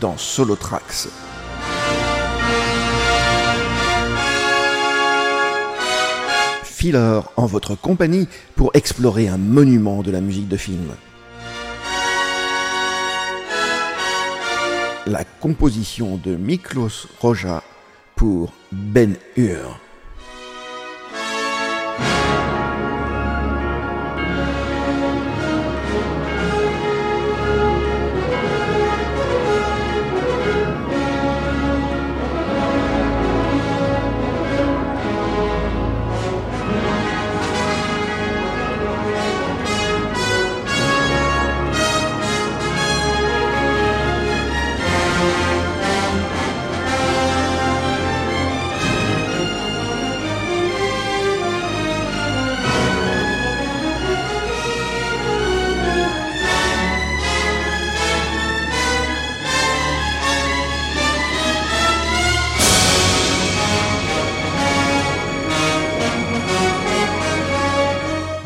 Dans Solo Tracks. Filler en votre compagnie pour explorer un monument de la musique de film. La composition de Miklos Roja pour Ben Hur.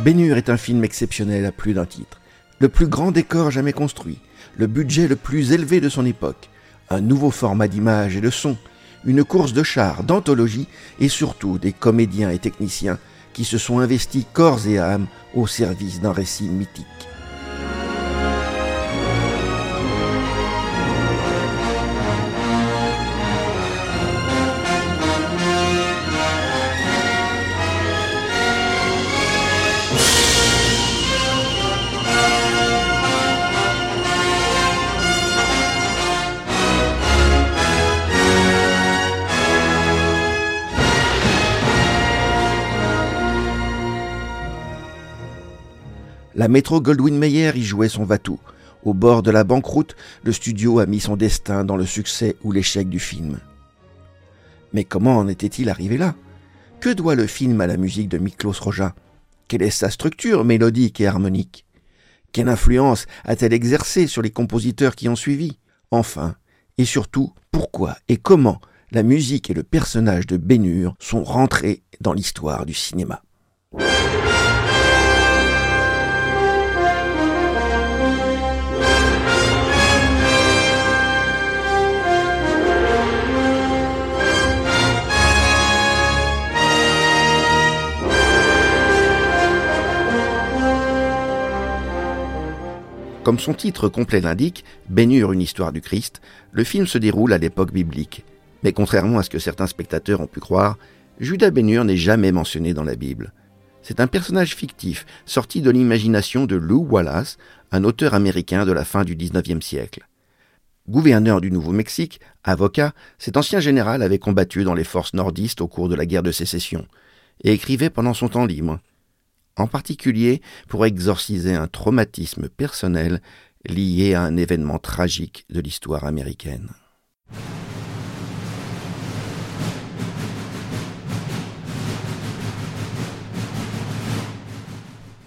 Bénur est un film exceptionnel à plus d'un titre. Le plus grand décor jamais construit, le budget le plus élevé de son époque, un nouveau format d'image et de son, une course de chars, d'anthologie et surtout des comédiens et techniciens qui se sont investis corps et âme au service d'un récit mythique. La métro Goldwyn Mayer y jouait son va-tout. Au bord de la banqueroute, le studio a mis son destin dans le succès ou l'échec du film. Mais comment en était-il arrivé là? Que doit le film à la musique de Miklos Roja? Quelle est sa structure mélodique et harmonique? Quelle influence a-t-elle exercée sur les compositeurs qui ont suivi? Enfin, et surtout, pourquoi et comment la musique et le personnage de Bénur sont rentrés dans l'histoire du cinéma? Comme son titre complet l'indique, Bénur, une histoire du Christ, le film se déroule à l'époque biblique. Mais contrairement à ce que certains spectateurs ont pu croire, Judas Bénur n'est jamais mentionné dans la Bible. C'est un personnage fictif, sorti de l'imagination de Lou Wallace, un auteur américain de la fin du XIXe siècle. Gouverneur du Nouveau-Mexique, avocat, cet ancien général avait combattu dans les forces nordistes au cours de la guerre de sécession, et écrivait pendant son temps libre en particulier pour exorciser un traumatisme personnel lié à un événement tragique de l'histoire américaine.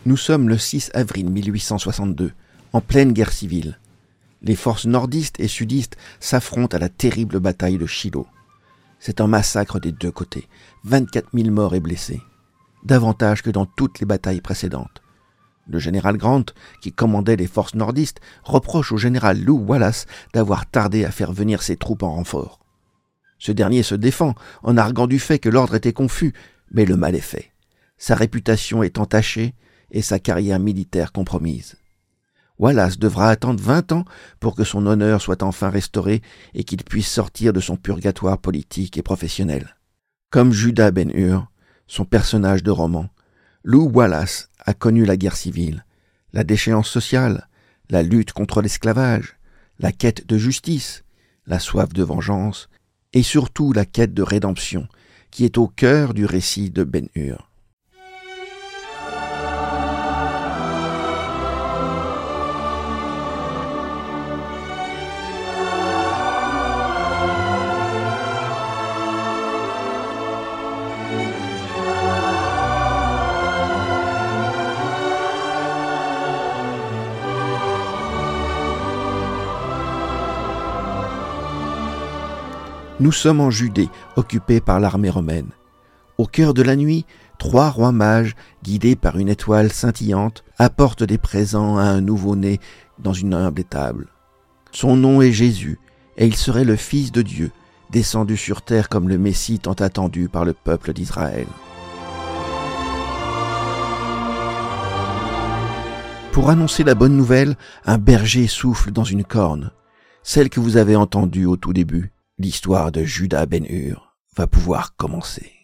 Nous sommes le 6 avril 1862, en pleine guerre civile. Les forces nordistes et sudistes s'affrontent à la terrible bataille de Shiloh. C'est un massacre des deux côtés, 24 000 morts et blessés davantage que dans toutes les batailles précédentes. Le général Grant, qui commandait les forces nordistes, reproche au général Lou Wallace d'avoir tardé à faire venir ses troupes en renfort. Ce dernier se défend en arguant du fait que l'ordre était confus, mais le mal est fait. Sa réputation est entachée et sa carrière militaire compromise. Wallace devra attendre vingt ans pour que son honneur soit enfin restauré et qu'il puisse sortir de son purgatoire politique et professionnel. Comme Judas Ben-Hur, son personnage de roman, Lou Wallace a connu la guerre civile, la déchéance sociale, la lutte contre l'esclavage, la quête de justice, la soif de vengeance, et surtout la quête de rédemption, qui est au cœur du récit de Ben-Hur. Nous sommes en Judée, occupés par l'armée romaine. Au cœur de la nuit, trois rois mages, guidés par une étoile scintillante, apportent des présents à un nouveau-né dans une humble étable. Son nom est Jésus, et il serait le Fils de Dieu, descendu sur terre comme le Messie tant attendu par le peuple d'Israël. Pour annoncer la bonne nouvelle, un berger souffle dans une corne. Celle que vous avez entendue au tout début, l'histoire de Judas Ben-Hur, va pouvoir commencer.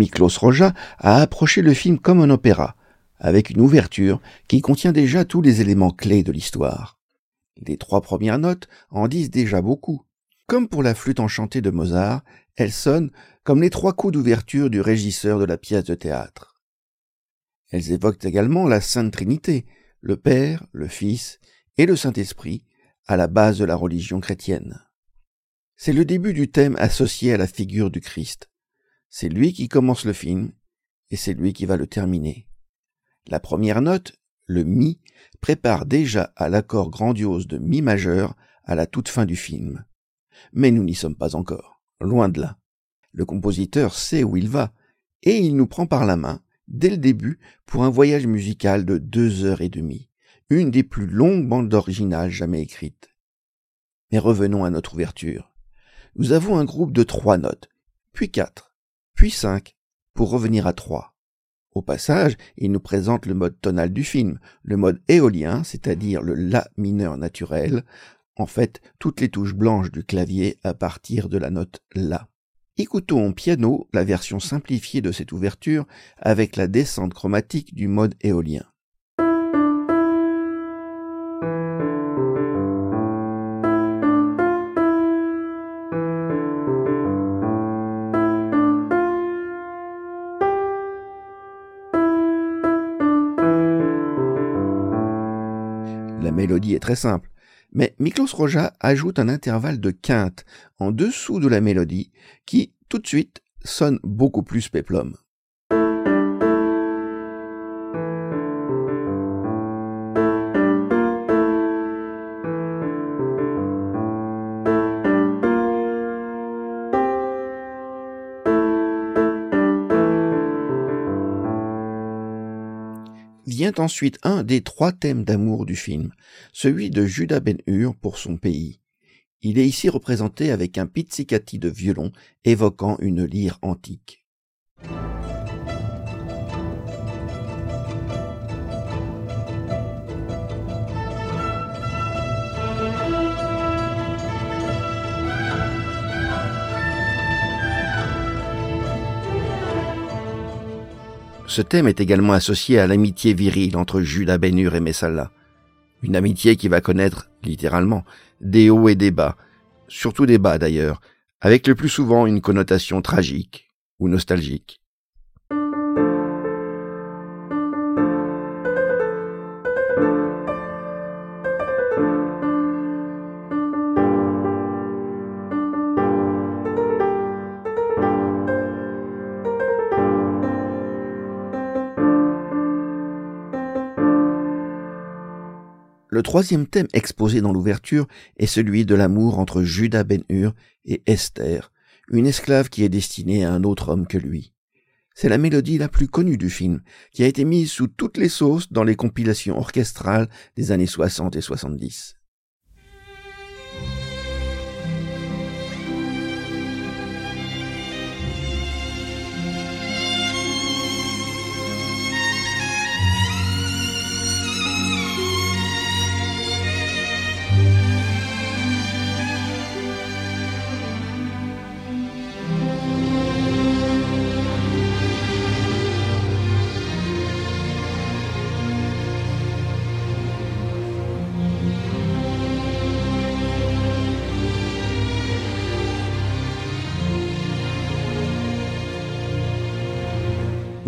Miklos Roja a approché le film comme un opéra, avec une ouverture qui contient déjà tous les éléments clés de l'histoire. Les trois premières notes en disent déjà beaucoup. Comme pour la flûte enchantée de Mozart, elles sonnent comme les trois coups d'ouverture du régisseur de la pièce de théâtre. Elles évoquent également la Sainte Trinité, le Père, le Fils et le Saint-Esprit, à la base de la religion chrétienne. C'est le début du thème associé à la figure du Christ. C'est lui qui commence le film, et c'est lui qui va le terminer. La première note, le Mi, prépare déjà à l'accord grandiose de Mi majeur à la toute fin du film. Mais nous n'y sommes pas encore, loin de là. Le compositeur sait où il va, et il nous prend par la main, dès le début, pour un voyage musical de deux heures et demie, une des plus longues bandes originales jamais écrites. Mais revenons à notre ouverture. Nous avons un groupe de trois notes, puis quatre, puis cinq, pour revenir à trois. Au passage, il nous présente le mode tonal du film, le mode éolien, c'est-à-dire le La mineur naturel, en fait toutes les touches blanches du clavier à partir de la note La. Écoutons piano la version simplifiée de cette ouverture avec la descente chromatique du mode éolien. Est très simple, mais Miklos Roja ajoute un intervalle de quinte en dessous de la mélodie qui, tout de suite, sonne beaucoup plus péplum. Vient ensuite un des trois thèmes d'amour du film, celui de Judas Ben-Hur pour son pays. Il est ici représenté avec un pizzicati de violon évoquant une lyre antique. Ce thème est également associé à l'amitié virile entre Judas Ben-Hur et Messala. Une amitié qui va connaître, littéralement, des hauts et des bas, surtout des bas d'ailleurs, avec le plus souvent une connotation tragique ou nostalgique. Le troisième thème exposé dans l'ouverture est celui de l'amour entre Judas Ben-Hur et Esther, une esclave qui est destinée à un autre homme que lui. C'est la mélodie la plus connue du film, qui a été mise sous toutes les sauces dans les compilations orchestrales des années 60 et 70.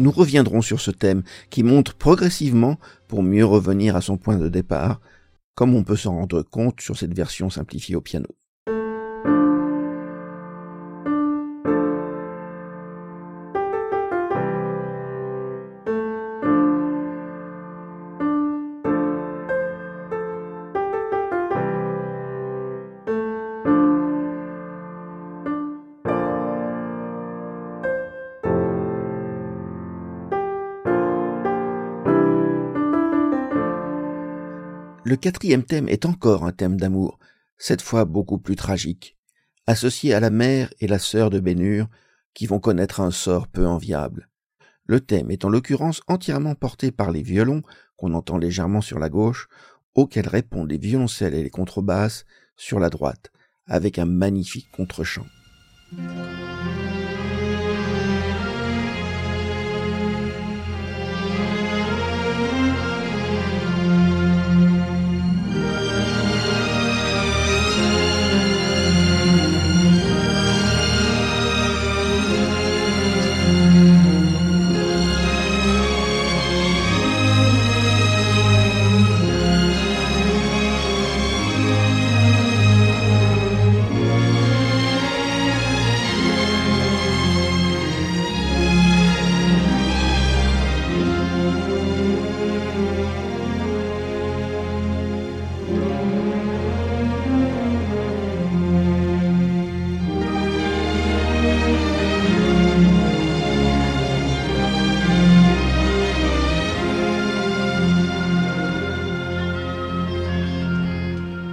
Nous reviendrons sur ce thème qui monte progressivement pour mieux revenir à son point de départ, comme on peut s'en rendre compte sur cette version simplifiée au piano. Quatrième thème est encore un thème d'amour, cette fois beaucoup plus tragique, associé à la mère et la sœur de Bénur, qui vont connaître un sort peu enviable. Le thème est en l'occurrence entièrement porté par les violons, qu'on entend légèrement sur la gauche, auxquels répondent les violoncelles et les contrebasses sur la droite, avec un magnifique contre-champ.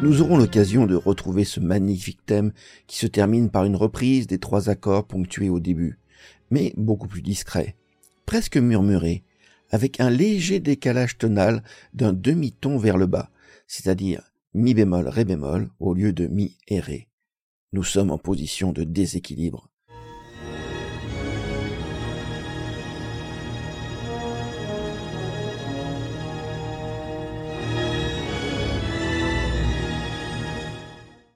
Nous aurons l'occasion de retrouver ce magnifique thème qui se termine par une reprise des trois accords ponctués au début, mais beaucoup plus discret, presque murmuré, avec un léger décalage tonal d'un demi-ton vers le bas, c'est-à-dire mi bémol ré bémol au lieu de mi et ré. Nous sommes en position de déséquilibre.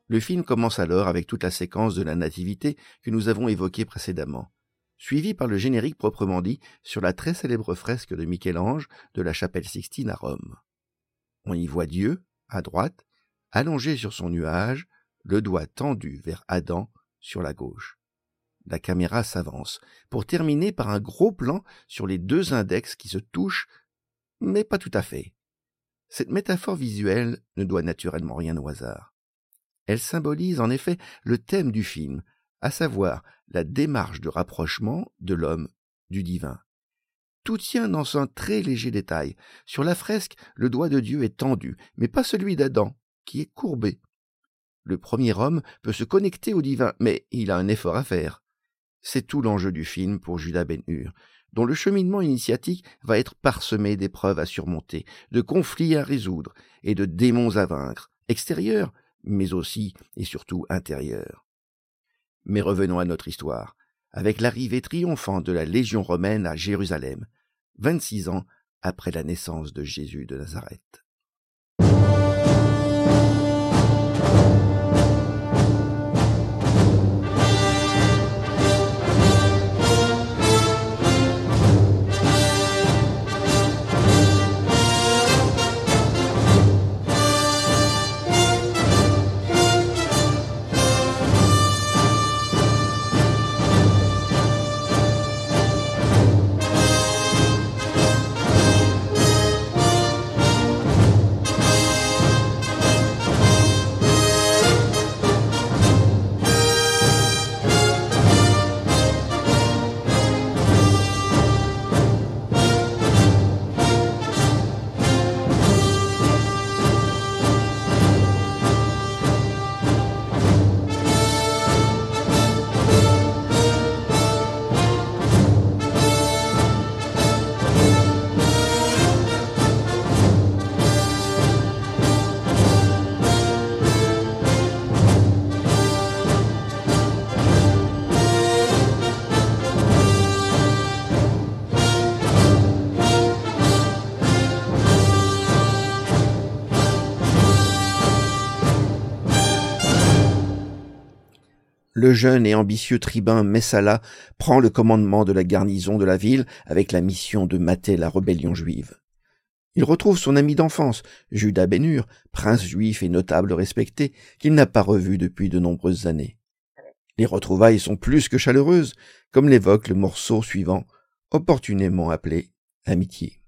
Le film commence alors avec toute la séquence de la Nativité que nous avons évoquée précédemment, suivi par le générique proprement dit sur la très célèbre fresque de Michel-Ange de la chapelle Sixtine à Rome. On y voit Dieu, à droite, allongé sur son nuage, le doigt tendu vers Adam sur la gauche. La caméra s'avance, pour terminer par un gros plan sur les deux index qui se touchent, mais pas tout à fait. Cette métaphore visuelle ne doit naturellement rien au hasard. Elle symbolise en effet le thème du film, à savoir la démarche de rapprochement de l'homme du divin. Tout tient dans un très léger détail. Sur la fresque, le doigt de Dieu est tendu, mais pas celui d'Adam, qui est courbé. Le premier homme peut se connecter au divin, mais il a un effort à faire. C'est tout l'enjeu du film pour Judas Ben-Hur, dont le cheminement initiatique va être parsemé d'épreuves à surmonter, de conflits à résoudre et de démons à vaincre, extérieurs mais aussi et surtout intérieure. Mais revenons à notre histoire, avec l'arrivée triomphante de la Légion romaine à Jérusalem, vingt-six ans après la naissance de Jésus de Nazareth. Le jeune et ambitieux tribun Messala prend le commandement de la garnison de la ville avec la mission de mater la rébellion juive. Il retrouve son ami d'enfance, Judas Bénur, prince juif et notable respecté, qu'il n'a pas revu depuis de nombreuses années. Les retrouvailles sont plus que chaleureuses, comme l'évoque le morceau suivant, opportunément appelé Amitié.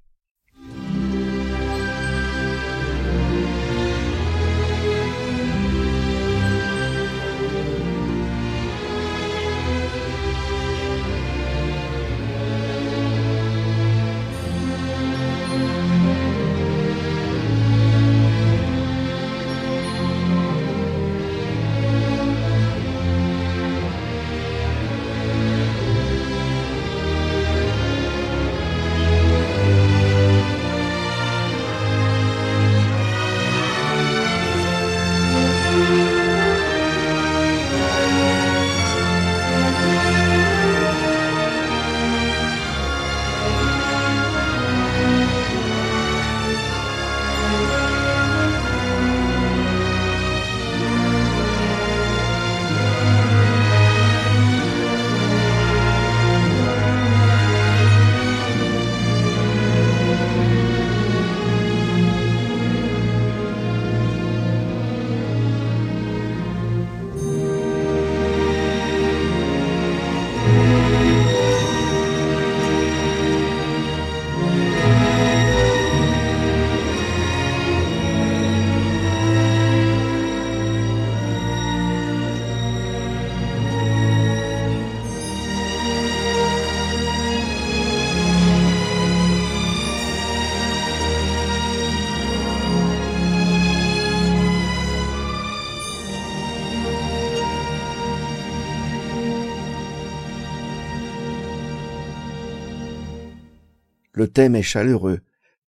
Le thème est chaleureux,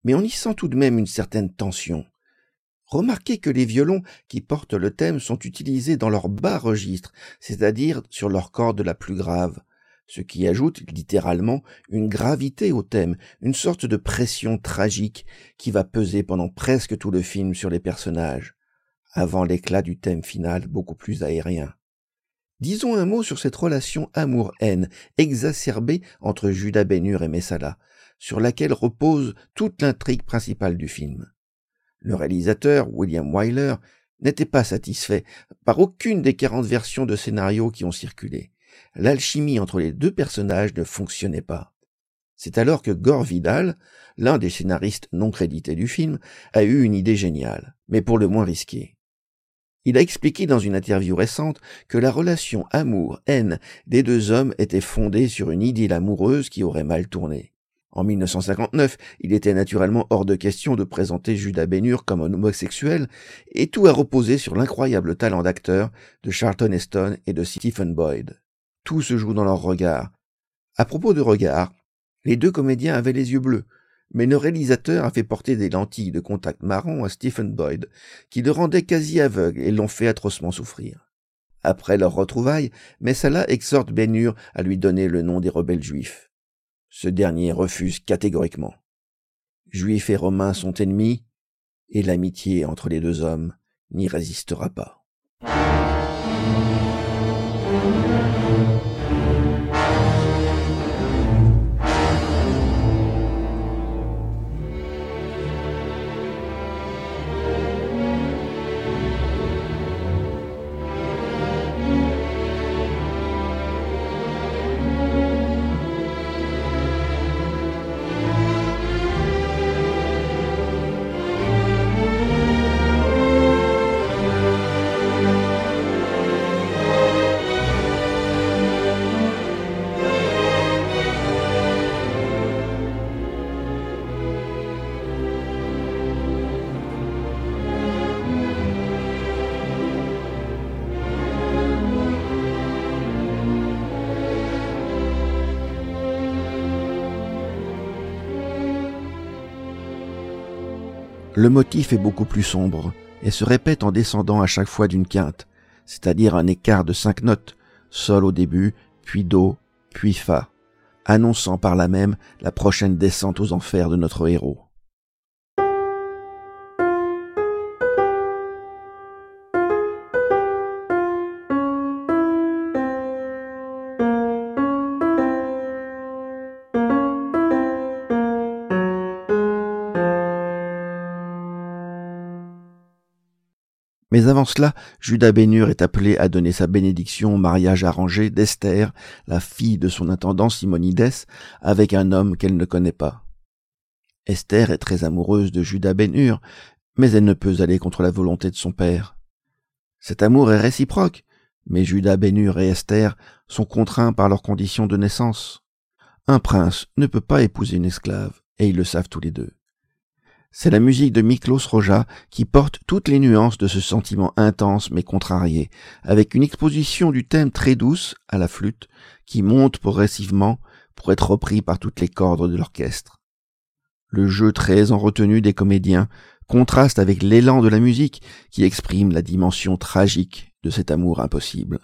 mais on y sent tout de même une certaine tension. Remarquez que les violons qui portent le thème sont utilisés dans leur bas registre, c'est-à-dire sur leur corde la plus grave, ce qui ajoute littéralement une gravité au thème, une sorte de pression tragique qui va peser pendant presque tout le film sur les personnages, avant l'éclat du thème final beaucoup plus aérien. Disons un mot sur cette relation amour-haine exacerbée entre Judas Bénur et Messala, sur laquelle repose toute l'intrigue principale du film. Le réalisateur, William Wyler, n'était pas satisfait par aucune des quarante versions de scénario qui ont circulé. L'alchimie entre les deux personnages ne fonctionnait pas. C'est alors que Gore Vidal, l'un des scénaristes non crédités du film, a eu une idée géniale, mais pour le moins risquée. Il a expliqué dans une interview récente que la relation amour-haine des deux hommes était fondée sur une idylle amoureuse qui aurait mal tourné. En 1959, il était naturellement hors de question de présenter Judas Bénur comme un homosexuel, et tout a reposé sur l'incroyable talent d'acteur de Charlton Heston et de Stephen Boyd. Tout se joue dans leur regard. À propos de regard, les deux comédiens avaient les yeux bleus, mais le réalisateur a fait porter des lentilles de contact marron à Stephen Boyd, qui le rendaient quasi aveugle et l'ont fait atrocement souffrir. Après leur retrouvaille, Messala exhorte Bénur à lui donner le nom des rebelles juifs. Ce dernier refuse catégoriquement. Juifs et Romains sont ennemis, et l'amitié entre les deux hommes n'y résistera pas. Le motif est beaucoup plus sombre et se répète en descendant à chaque fois d'une quinte, c'est-à-dire un écart de cinq notes, sol au début, puis do, puis fa, annonçant par là même la prochaine descente aux enfers de notre héros. Mais avant cela, Judas Bénur est appelé à donner sa bénédiction au mariage arrangé d'Esther, la fille de son intendant Simonides, avec un homme qu'elle ne connaît pas. Esther est très amoureuse de Judas Bénur, mais elle ne peut aller contre la volonté de son père. Cet amour est réciproque, mais Judas Bénur et Esther sont contraints par leurs conditions de naissance. Un prince ne peut pas épouser une esclave, et ils le savent tous les deux. C'est la musique de Miklos Roja qui porte toutes les nuances de ce sentiment intense mais contrarié, avec une exposition du thème très douce à la flûte qui monte progressivement pour être repris par toutes les cordes de l'orchestre. Le jeu très en retenue des comédiens contraste avec l'élan de la musique qui exprime la dimension tragique de cet amour impossible.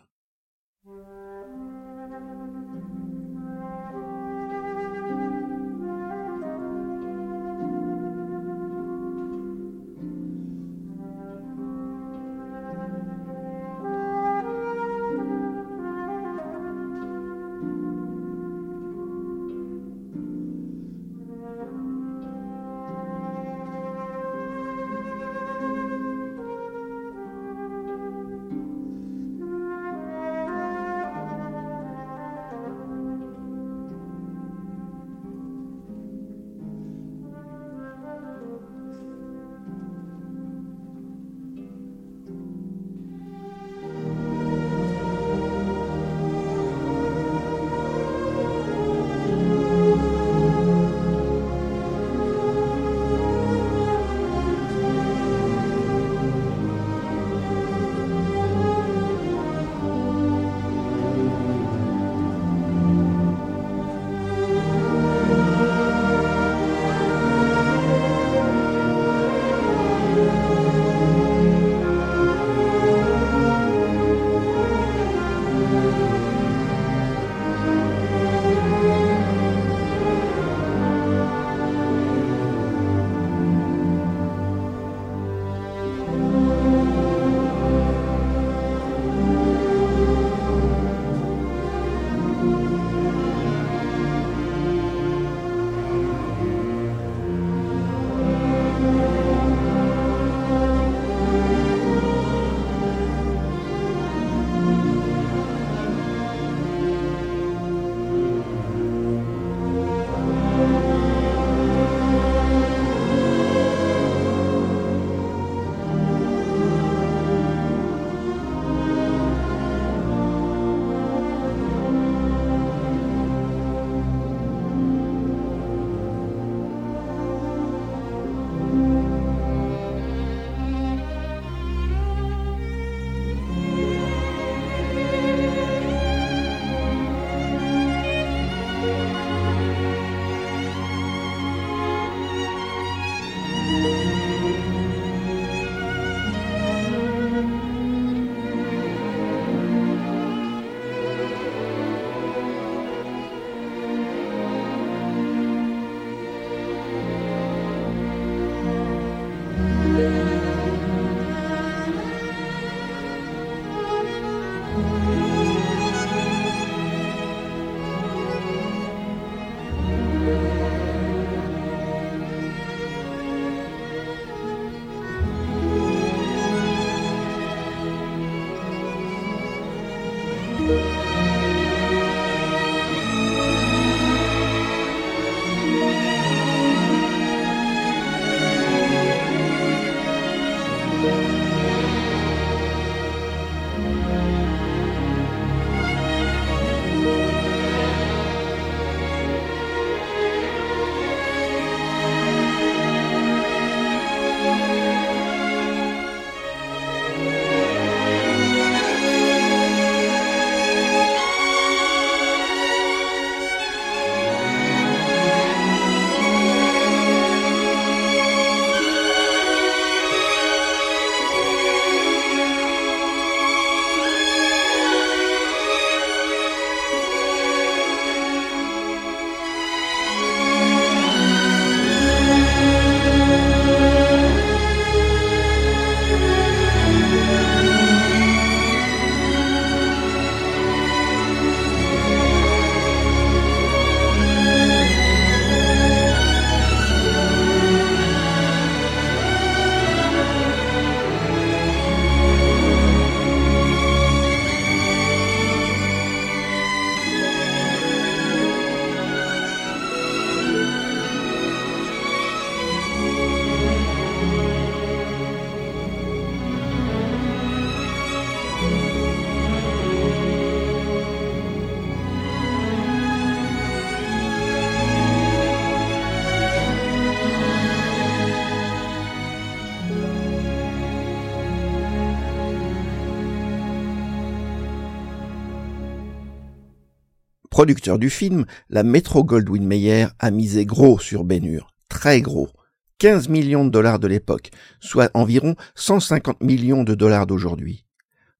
Producteur du film, la Metro Goldwyn Mayer a misé gros sur Ben très gros. 15 millions de dollars de l'époque, soit environ 150 millions de dollars d'aujourd'hui.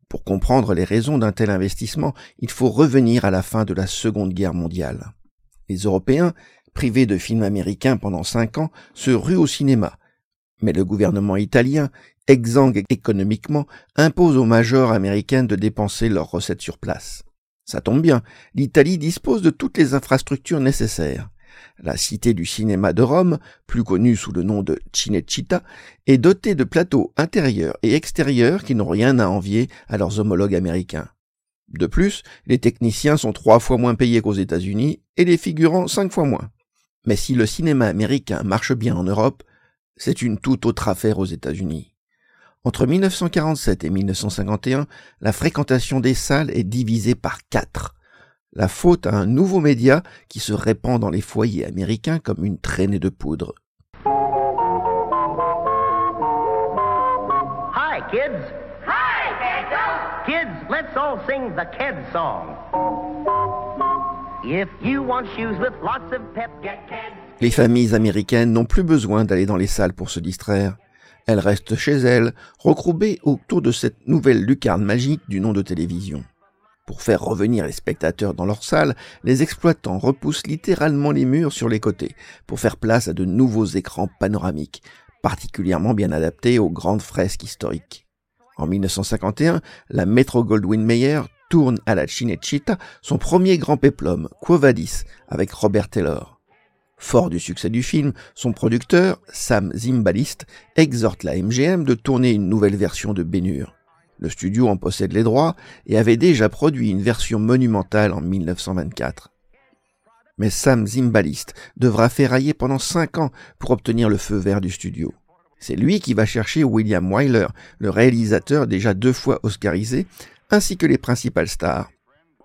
Pour comprendre les raisons d'un tel investissement, il faut revenir à la fin de la Seconde Guerre mondiale. Les Européens, privés de films américains pendant cinq ans, se ruent au cinéma. Mais le gouvernement italien, exsangue économiquement, impose aux majors américaines de dépenser leurs recettes sur place. Ça tombe bien, l'Italie dispose de toutes les infrastructures nécessaires. La cité du cinéma de Rome, plus connue sous le nom de Cinecittà, est dotée de plateaux intérieurs et extérieurs qui n'ont rien à envier à leurs homologues américains. De plus, les techniciens sont trois fois moins payés qu'aux États-Unis et les figurants cinq fois moins. Mais si le cinéma américain marche bien en Europe, c'est une toute autre affaire aux États-Unis. Entre 1947 et 1951, la fréquentation des salles est divisée par quatre. La faute à un nouveau média qui se répand dans les foyers américains comme une traînée de poudre. Hi kids. Hi kids. let's all sing the kids song. If you want shoes with lots of pep, get kids. Les familles américaines n'ont plus besoin d'aller dans les salles pour se distraire. Elles restent chez elles, recroupées autour de cette nouvelle lucarne magique du nom de télévision. Pour faire revenir les spectateurs dans leurs salles, les exploitants repoussent littéralement les murs sur les côtés pour faire place à de nouveaux écrans panoramiques, particulièrement bien adaptés aux grandes fresques historiques. En 1951, la Metro Goldwyn Mayer tourne à la Cinecittà son premier grand péplum, Quo Vadis, avec Robert Taylor. Fort du succès du film, son producteur, Sam Zimbalist, exhorte la MGM de tourner une nouvelle version de Bénure. Le studio en possède les droits et avait déjà produit une version monumentale en 1924. Mais Sam Zimbalist devra ferrailler pendant cinq ans pour obtenir le feu vert du studio. C'est lui qui va chercher William Wyler, le réalisateur déjà deux fois oscarisé, ainsi que les principales stars.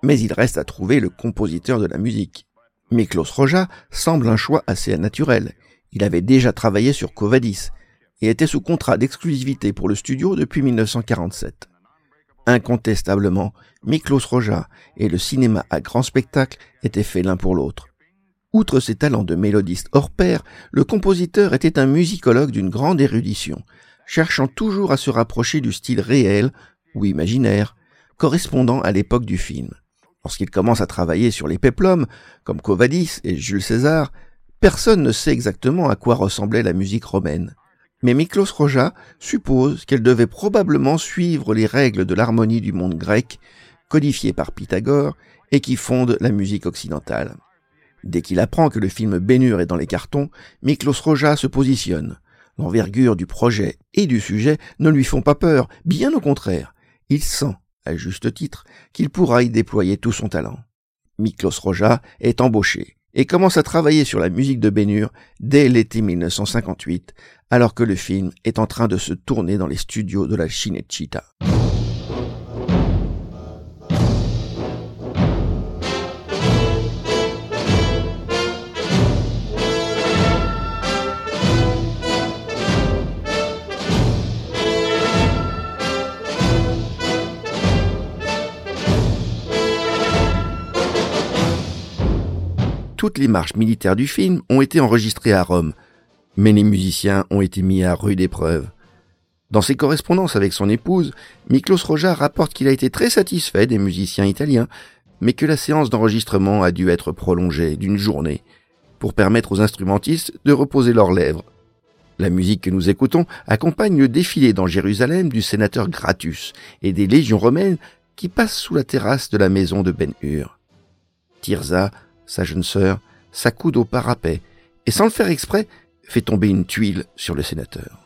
Mais il reste à trouver le compositeur de la musique. Miklos Roja semble un choix assez naturel. Il avait déjà travaillé sur Covadis et était sous contrat d'exclusivité pour le studio depuis 1947. Incontestablement, Miklos Roja et le cinéma à grand spectacle étaient faits l'un pour l'autre. Outre ses talents de mélodiste hors pair, le compositeur était un musicologue d'une grande érudition, cherchant toujours à se rapprocher du style réel ou imaginaire correspondant à l'époque du film. Lorsqu'il commence à travailler sur les péplums, comme Covadis et Jules César, personne ne sait exactement à quoi ressemblait la musique romaine. Mais Miklos Roja suppose qu'elle devait probablement suivre les règles de l'harmonie du monde grec, codifiées par Pythagore, et qui fondent la musique occidentale. Dès qu'il apprend que le film Bénur est dans les cartons, Miklos Roja se positionne. L'envergure du projet et du sujet ne lui font pas peur, bien au contraire. Il sent à juste titre, qu'il pourra y déployer tout son talent. Miklos Roja est embauché et commence à travailler sur la musique de Bénur dès l'été 1958, alors que le film est en train de se tourner dans les studios de la Cinecittà. Toutes les marches militaires du film ont été enregistrées à Rome, mais les musiciens ont été mis à rude épreuve. Dans ses correspondances avec son épouse, Miklos Roja rapporte qu'il a été très satisfait des musiciens italiens, mais que la séance d'enregistrement a dû être prolongée d'une journée pour permettre aux instrumentistes de reposer leurs lèvres. La musique que nous écoutons accompagne le défilé dans Jérusalem du sénateur Gratus et des légions romaines qui passent sous la terrasse de la maison de Ben-Hur. Tirza sa jeune sœur, s'accoude au parapet et sans le faire exprès, fait tomber une tuile sur le sénateur.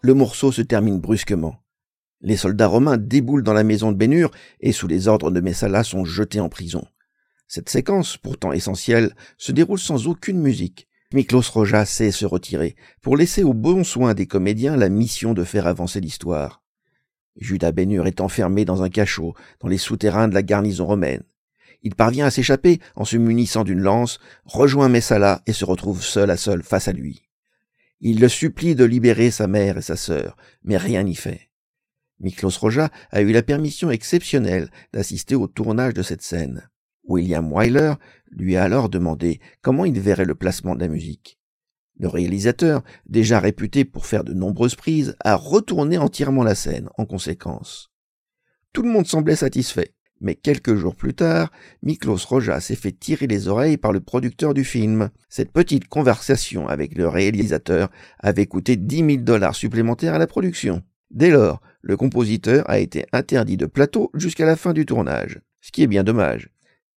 Le morceau se termine brusquement. Les soldats romains déboulent dans la maison de Bénur et sous les ordres de Messala sont jetés en prison. Cette séquence, pourtant essentielle, se déroule sans aucune musique. Miklos Roja sait se retirer, pour laisser aux bons soins des comédiens la mission de faire avancer l'histoire. Judas Bénur est enfermé dans un cachot, dans les souterrains de la garnison romaine. Il parvient à s'échapper en se munissant d'une lance, rejoint Messala et se retrouve seul à seul face à lui. Il le supplie de libérer sa mère et sa sœur, mais rien n'y fait. Miklos Roja a eu la permission exceptionnelle d'assister au tournage de cette scène. William Wyler lui a alors demandé comment il verrait le placement de la musique. Le réalisateur, déjà réputé pour faire de nombreuses prises, a retourné entièrement la scène en conséquence. Tout le monde semblait satisfait, mais quelques jours plus tard, Miklos Roja s'est fait tirer les oreilles par le producteur du film. Cette petite conversation avec le réalisateur avait coûté dix mille dollars supplémentaires à la production. Dès lors, le compositeur a été interdit de plateau jusqu'à la fin du tournage, ce qui est bien dommage,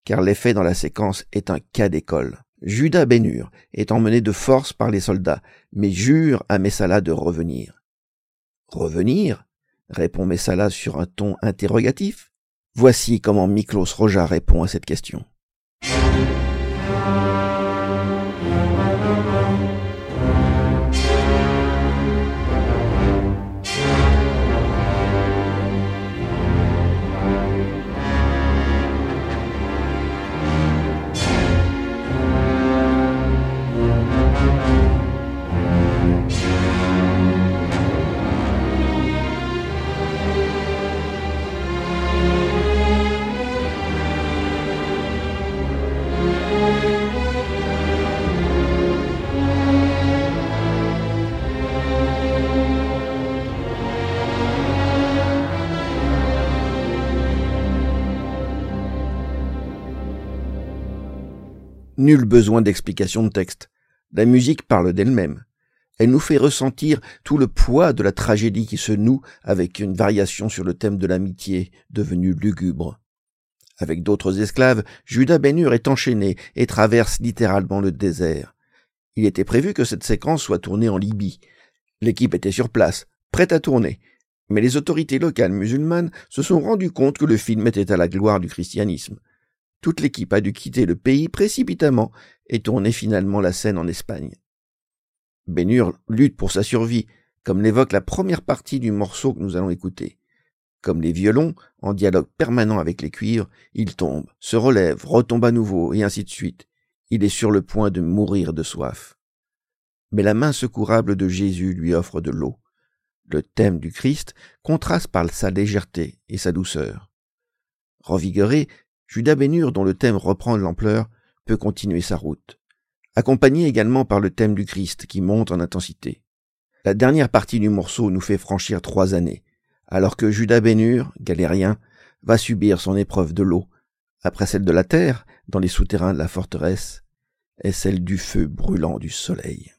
car l'effet dans la séquence est un cas d'école. Judas Bénur est emmené de force par les soldats, mais jure à Messala de revenir. Revenir? répond Messala sur un ton interrogatif. Voici comment Miklos Roja répond à cette question. Nul besoin d'explication de texte. La musique parle d'elle-même. Elle nous fait ressentir tout le poids de la tragédie qui se noue avec une variation sur le thème de l'amitié devenue lugubre. Avec d'autres esclaves, Judas Bénur est enchaîné et traverse littéralement le désert. Il était prévu que cette séquence soit tournée en Libye. L'équipe était sur place, prête à tourner, mais les autorités locales musulmanes se sont rendues compte que le film était à la gloire du christianisme toute l'équipe a dû quitter le pays précipitamment et tourner finalement la scène en Espagne. Bénur lutte pour sa survie, comme l'évoque la première partie du morceau que nous allons écouter. Comme les violons, en dialogue permanent avec les cuivres, il tombe, se relève, retombe à nouveau, et ainsi de suite. Il est sur le point de mourir de soif. Mais la main secourable de Jésus lui offre de l'eau. Le thème du Christ contraste par sa légèreté et sa douceur. Revigoré, Judas Bénur, dont le thème reprend de l'ampleur, peut continuer sa route, accompagné également par le thème du Christ qui monte en intensité. La dernière partie du morceau nous fait franchir trois années, alors que Judas Bénur, galérien, va subir son épreuve de l'eau, après celle de la terre, dans les souterrains de la forteresse, et celle du feu brûlant du soleil.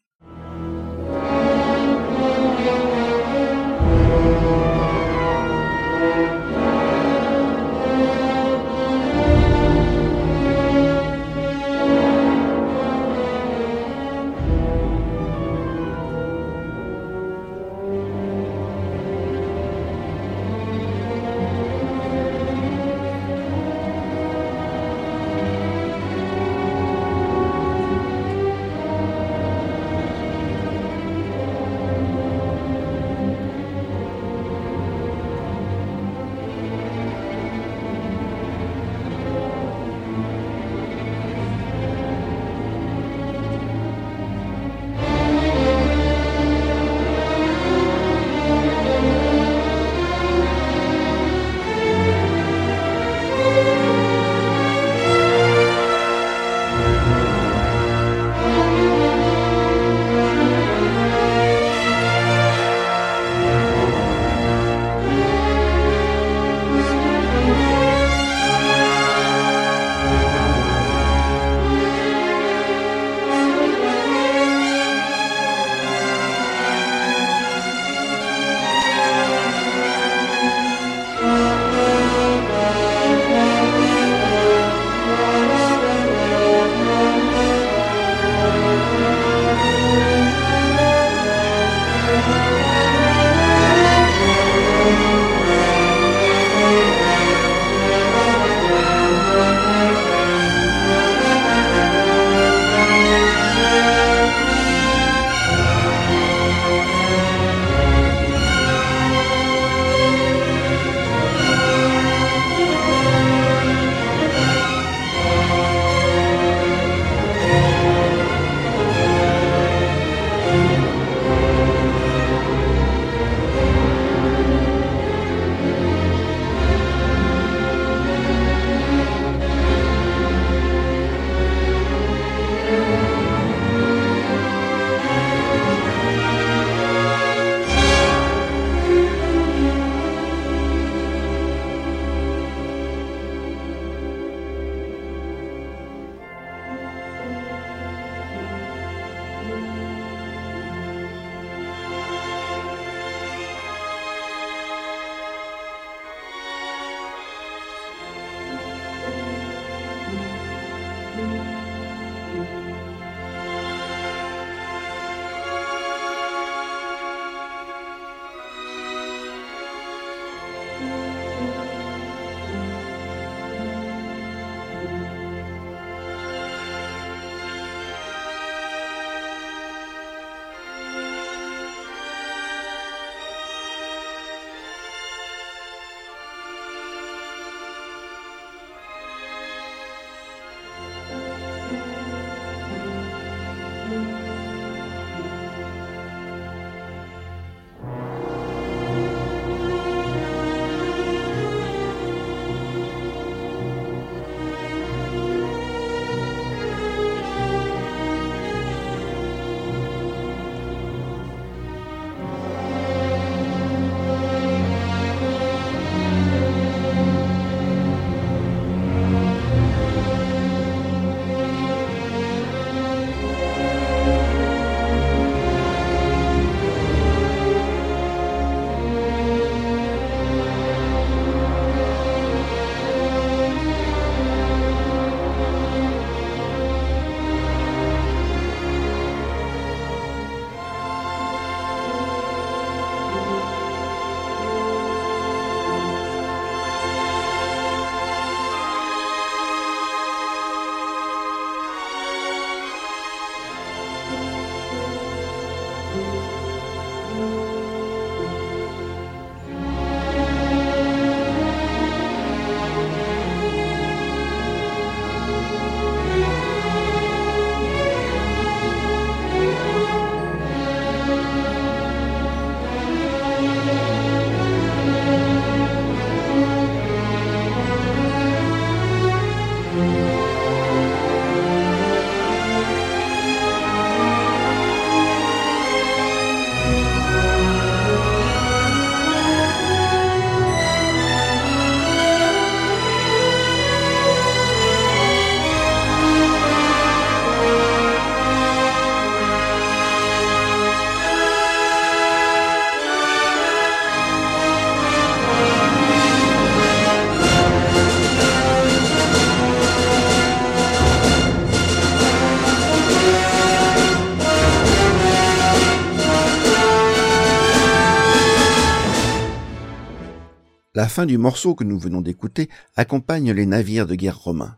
La fin du morceau que nous venons d'écouter accompagne les navires de guerre romains.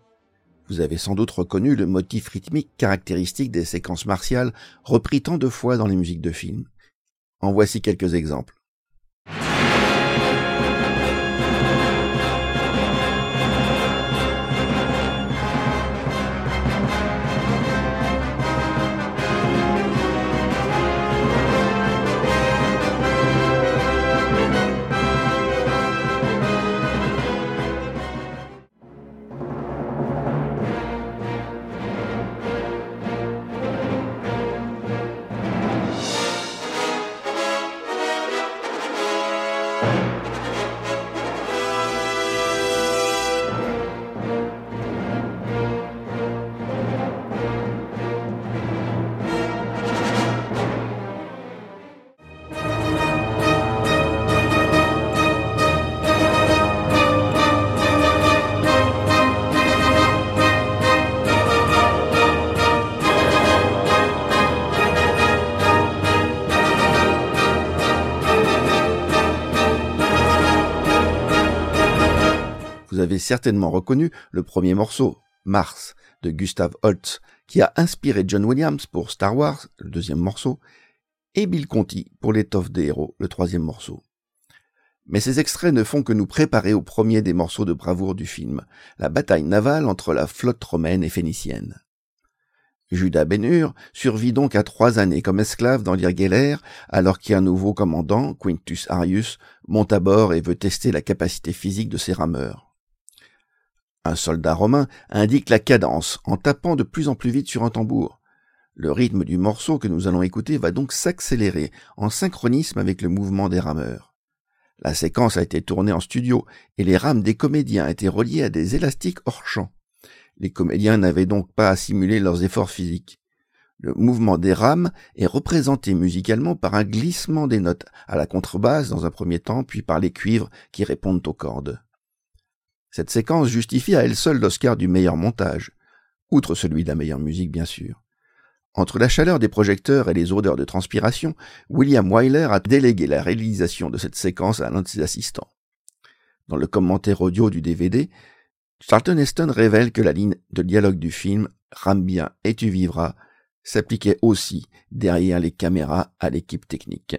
Vous avez sans doute reconnu le motif rythmique caractéristique des séquences martiales repris tant de fois dans les musiques de films. En voici quelques exemples. Avez certainement reconnu le premier morceau, Mars, de Gustav Holst, qui a inspiré John Williams pour Star Wars, le deuxième morceau, et Bill Conti pour L'étoffe des héros, le troisième morceau. Mais ces extraits ne font que nous préparer au premier des morceaux de bravoure du film, la bataille navale entre la flotte romaine et phénicienne. Judas Bénur survit donc à trois années comme esclave dans l'Irgeller, alors qu'un nouveau commandant, Quintus Arius, monte à bord et veut tester la capacité physique de ses rameurs. Un soldat romain indique la cadence en tapant de plus en plus vite sur un tambour. Le rythme du morceau que nous allons écouter va donc s'accélérer en synchronisme avec le mouvement des rameurs. La séquence a été tournée en studio et les rames des comédiens étaient reliées à des élastiques hors champ. Les comédiens n'avaient donc pas à simuler leurs efforts physiques. Le mouvement des rames est représenté musicalement par un glissement des notes à la contrebasse dans un premier temps, puis par les cuivres qui répondent aux cordes. Cette séquence justifie à elle seule l'Oscar du meilleur montage, outre celui de la meilleure musique bien sûr. Entre la chaleur des projecteurs et les odeurs de transpiration, William Wyler a délégué la réalisation de cette séquence à l'un de ses assistants. Dans le commentaire audio du DVD, Charlton Heston révèle que la ligne de dialogue du film Rame bien et tu vivras s'appliquait aussi derrière les caméras à l'équipe technique.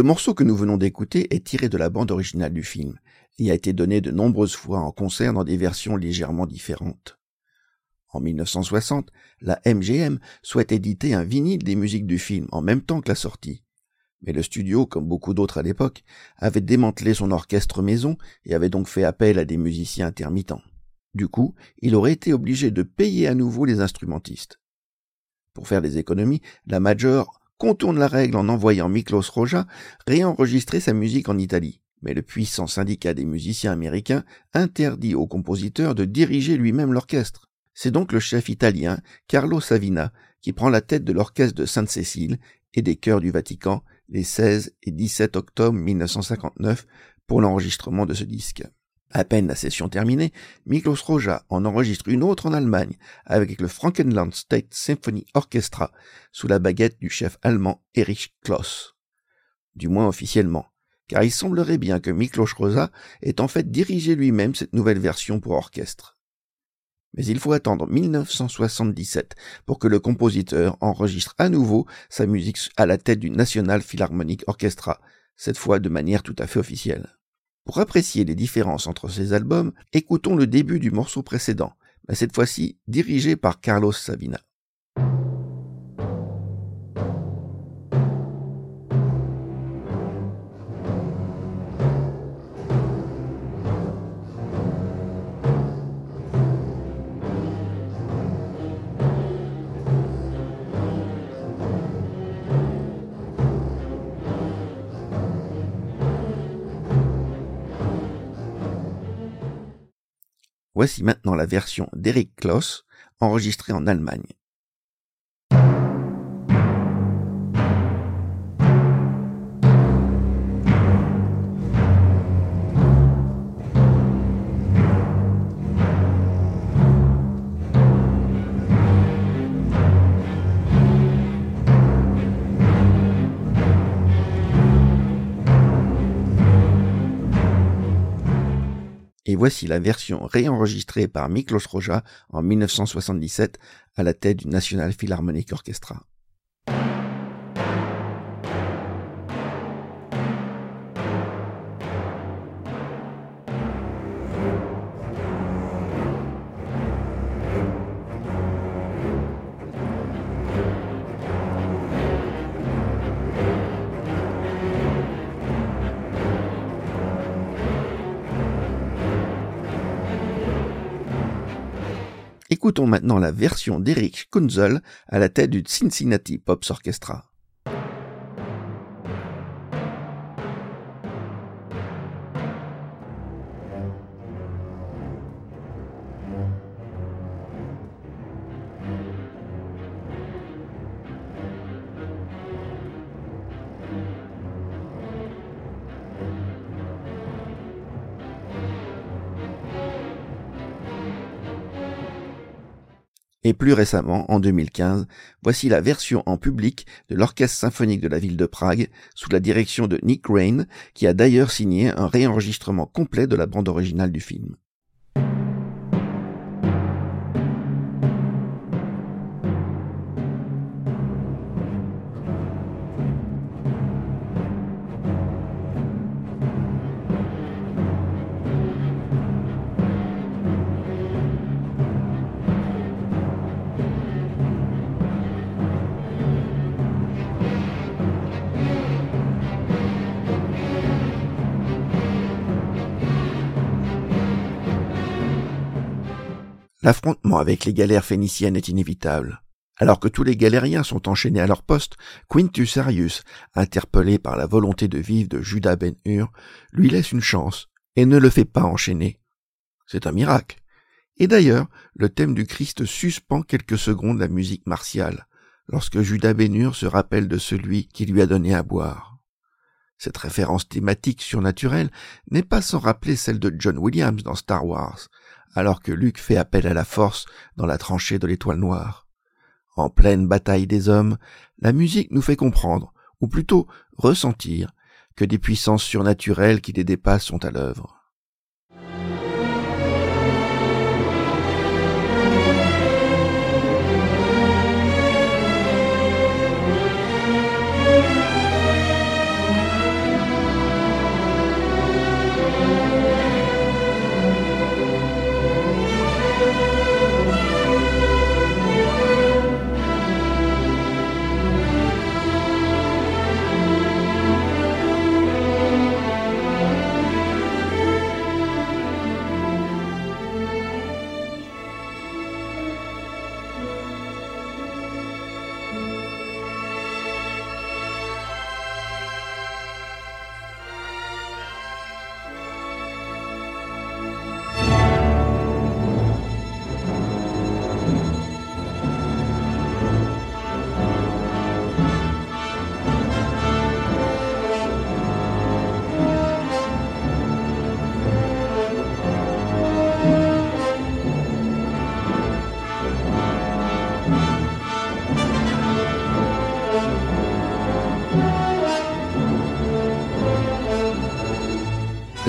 Le morceau que nous venons d'écouter est tiré de la bande originale du film et a été donné de nombreuses fois en concert dans des versions légèrement différentes. En 1960, la MGM souhaite éditer un vinyle des musiques du film en même temps que la sortie. Mais le studio, comme beaucoup d'autres à l'époque, avait démantelé son orchestre maison et avait donc fait appel à des musiciens intermittents. Du coup, il aurait été obligé de payer à nouveau les instrumentistes. Pour faire des économies, la Major contourne la règle en envoyant Miklos Roja réenregistrer sa musique en Italie. Mais le puissant syndicat des musiciens américains interdit au compositeur de diriger lui-même l'orchestre. C'est donc le chef italien, Carlo Savina, qui prend la tête de l'orchestre de Sainte-Cécile et des chœurs du Vatican les 16 et 17 octobre 1959 pour l'enregistrement de ce disque. À peine la session terminée, Miklos Roja en enregistre une autre en Allemagne avec le Frankenland State Symphony Orchestra sous la baguette du chef allemand Erich Kloss. Du moins officiellement, car il semblerait bien que Miklos Roja ait en fait dirigé lui-même cette nouvelle version pour orchestre. Mais il faut attendre 1977 pour que le compositeur enregistre à nouveau sa musique à la tête du National Philharmonic Orchestra, cette fois de manière tout à fait officielle. Pour apprécier les différences entre ces albums, écoutons le début du morceau précédent, mais cette fois-ci dirigé par Carlos Sabina. Voici maintenant la version d'Eric Kloss, enregistrée en Allemagne. Et voici la version réenregistrée par Miklos Roja en 1977 à la tête du National Philharmonic Orchestra. Écoutons maintenant la version d'Eric Kunzel à la tête du Cincinnati Pops Orchestra. Et plus récemment, en 2015, voici la version en public de l'Orchestre symphonique de la ville de Prague, sous la direction de Nick Rain, qui a d'ailleurs signé un réenregistrement complet de la bande originale du film. L'affrontement avec les galères phéniciennes est inévitable. Alors que tous les galériens sont enchaînés à leur poste, Quintus Arius, interpellé par la volonté de vivre de Judas ben Hur, lui laisse une chance et ne le fait pas enchaîner. C'est un miracle. Et d'ailleurs, le thème du Christ suspend quelques secondes la musique martiale, lorsque Judas ben Hur se rappelle de celui qui lui a donné à boire. Cette référence thématique surnaturelle n'est pas sans rappeler celle de John Williams dans Star Wars, alors que Luke fait appel à la force dans la tranchée de l'étoile noire. En pleine bataille des hommes, la musique nous fait comprendre, ou plutôt ressentir, que des puissances surnaturelles qui les dépassent sont à l'œuvre.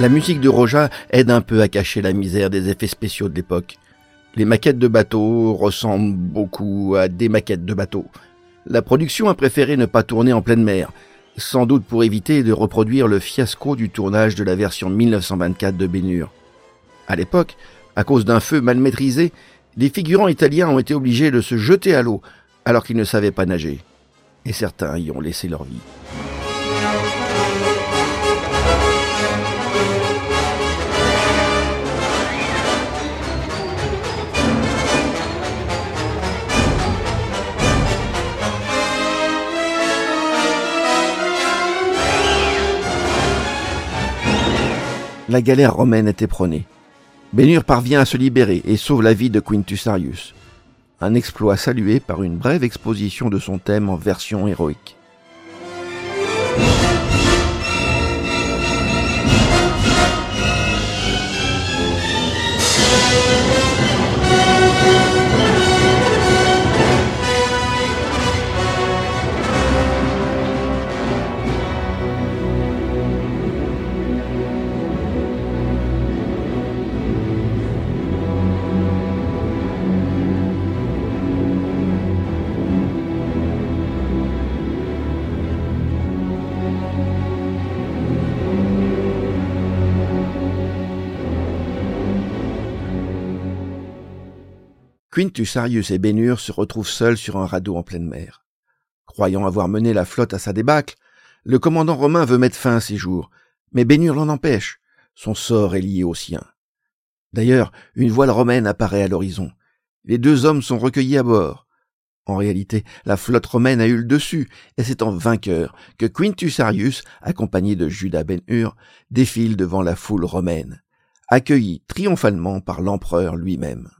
La musique de Roja aide un peu à cacher la misère des effets spéciaux de l'époque. Les maquettes de bateaux ressemblent beaucoup à des maquettes de bateaux. La production a préféré ne pas tourner en pleine mer, sans doute pour éviter de reproduire le fiasco du tournage de la version 1924 de Bénure. À l'époque, à cause d'un feu mal maîtrisé, les figurants italiens ont été obligés de se jeter à l'eau alors qu'ils ne savaient pas nager. Et certains y ont laissé leur vie. La galère romaine était prônée. Bénure parvient à se libérer et sauve la vie de Quintus Arius. Un exploit salué par une brève exposition de son thème en version héroïque. Quintus Arius et Bénure se retrouvent seuls sur un radeau en pleine mer. Croyant avoir mené la flotte à sa débâcle, le commandant romain veut mettre fin à ses jours, mais Bénure l'en empêche. Son sort est lié au sien. D'ailleurs, une voile romaine apparaît à l'horizon. Les deux hommes sont recueillis à bord. En réalité, la flotte romaine a eu le dessus, et c'est en vainqueur que Quintus Arius, accompagné de Judas Ben-Hur, défile devant la foule romaine, accueilli triomphalement par l'empereur lui-même.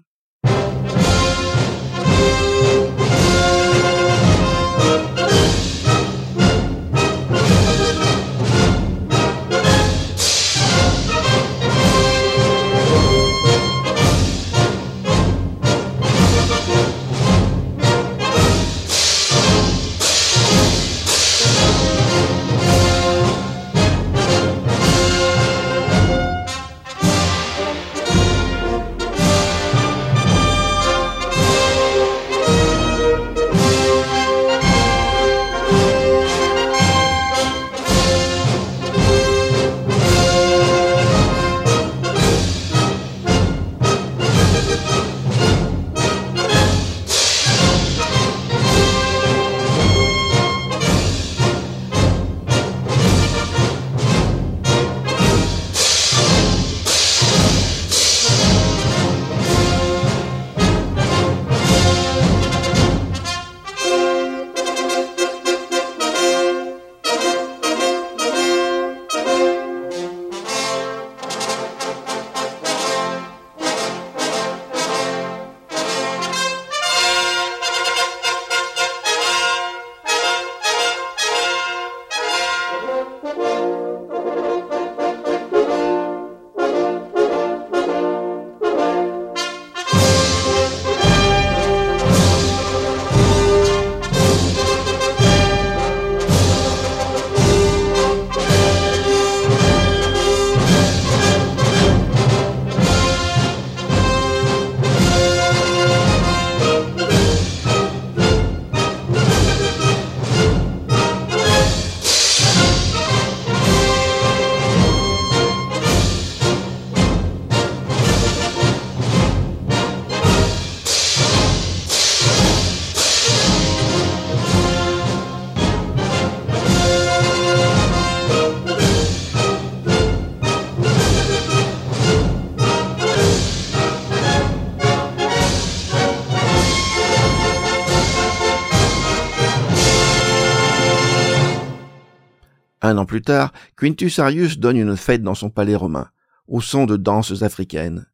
Plus tard, Quintus Arius donne une fête dans son palais romain, au son de danses africaines.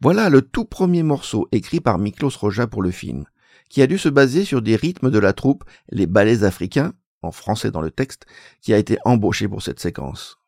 Voilà le tout premier morceau écrit par Miklos Roja pour le film, qui a dû se baser sur des rythmes de la troupe Les Ballets africains, en français dans le texte, qui a été embauché pour cette séquence.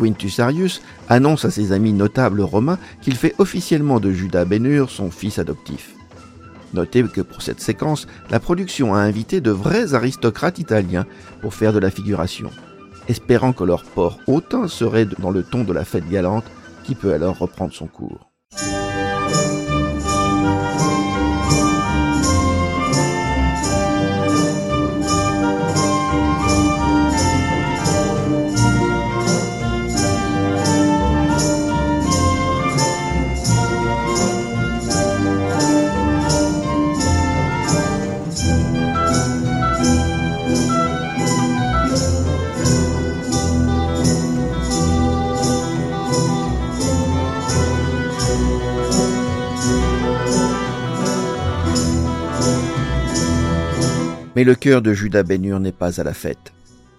Quintus Arius annonce à ses amis notables romains qu'il fait officiellement de Judas Bénur son fils adoptif. Notez que pour cette séquence, la production a invité de vrais aristocrates italiens pour faire de la figuration, espérant que leur port hautain serait dans le ton de la fête galante qui peut alors reprendre son cours. Mais le cœur de Judas Bénur n'est pas à la fête.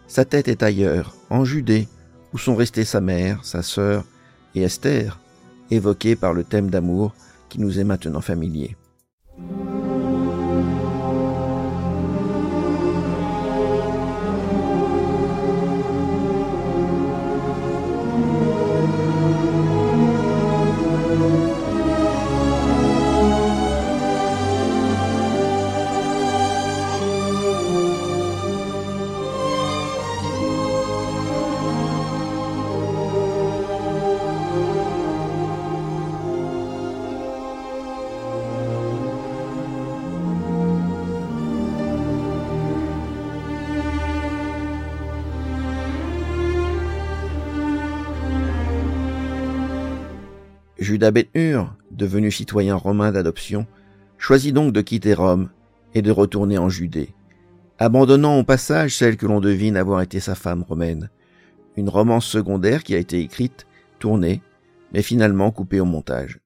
Sa tête est ailleurs, en Judée, où sont restées sa mère, sa sœur et Esther, évoquées par le thème d'amour qui nous est maintenant familier. Judas Béthur, devenu citoyen romain d'adoption, choisit donc de quitter Rome et de retourner en Judée, abandonnant au passage celle que l'on devine avoir été sa femme romaine, une romance secondaire qui a été écrite, tournée, mais finalement coupée au montage.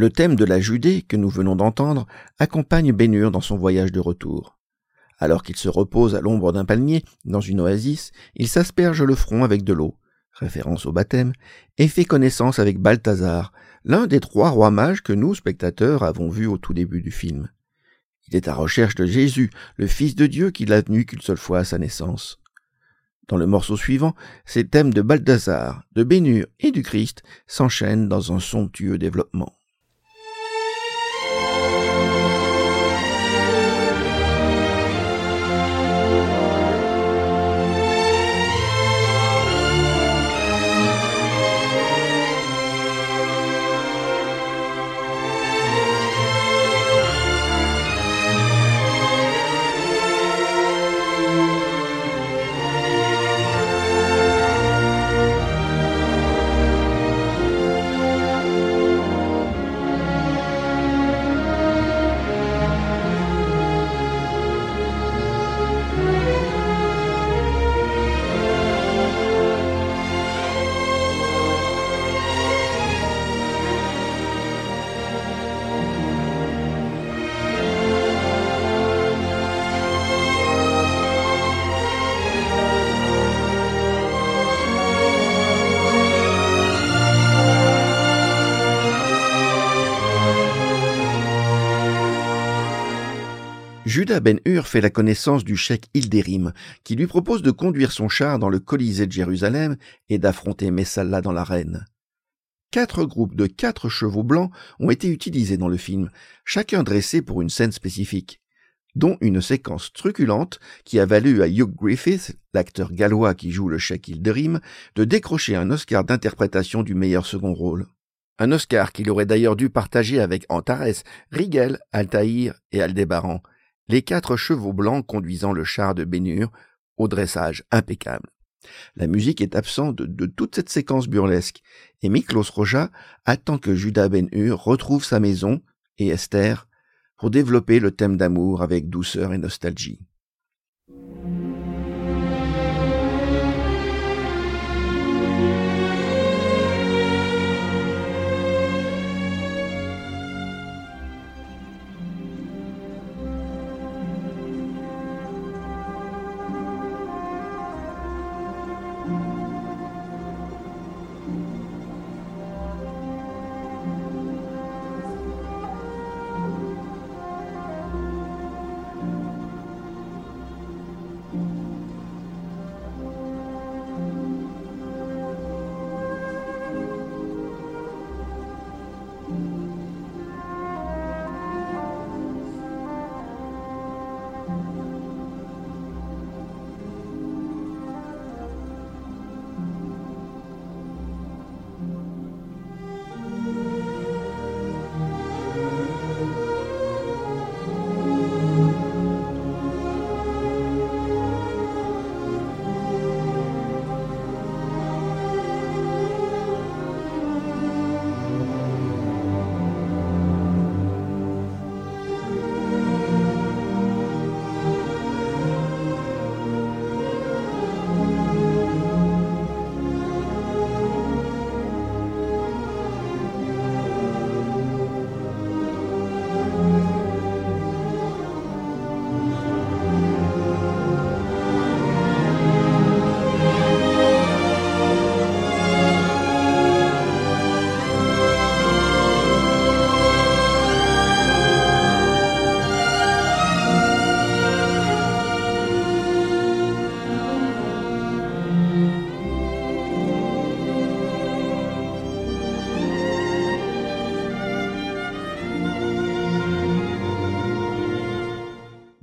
Le thème de la Judée que nous venons d'entendre accompagne Bénur dans son voyage de retour. Alors qu'il se repose à l'ombre d'un palmier, dans une oasis, il s'asperge le front avec de l'eau, référence au baptême, et fait connaissance avec Balthazar, l'un des trois rois mages que nous, spectateurs, avons vus au tout début du film. Il est à recherche de Jésus, le Fils de Dieu qu'il a tenu qu'une seule fois à sa naissance. Dans le morceau suivant, ces thèmes de Balthazar, de Bénur et du Christ s'enchaînent dans un somptueux développement. Judas Ben-Hur fait la connaissance du cheikh Hilderim, qui lui propose de conduire son char dans le Colisée de Jérusalem et d'affronter Messalla dans l'arène. Quatre groupes de quatre chevaux blancs ont été utilisés dans le film, chacun dressé pour une scène spécifique, dont une séquence truculente qui a valu à Hugh Griffith, l'acteur gallois qui joue le cheikh Hilderim, de décrocher un Oscar d'interprétation du meilleur second rôle. Un Oscar qu'il aurait d'ailleurs dû partager avec Antares, Rigel, Altaïr et Aldébaran, les quatre chevaux blancs conduisant le char de Bénur au dressage impeccable. La musique est absente de, toute cette séquence burlesque, et Miklos Roja attend que Judas Ben-Hur retrouve sa maison et Esther pour développer le thème d'amour avec douceur et nostalgie.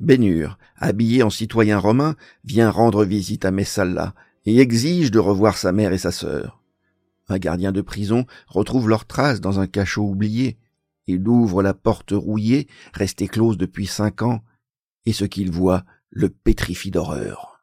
Bénur, habillé en citoyen romain, vient rendre visite à Messalla et exige de revoir sa mère et sa sœur. Un gardien de prison retrouve leurs traces dans un cachot oublié. Il ouvre la porte rouillée, restée close depuis cinq ans, et ce qu'il voit le pétrifie d'horreur.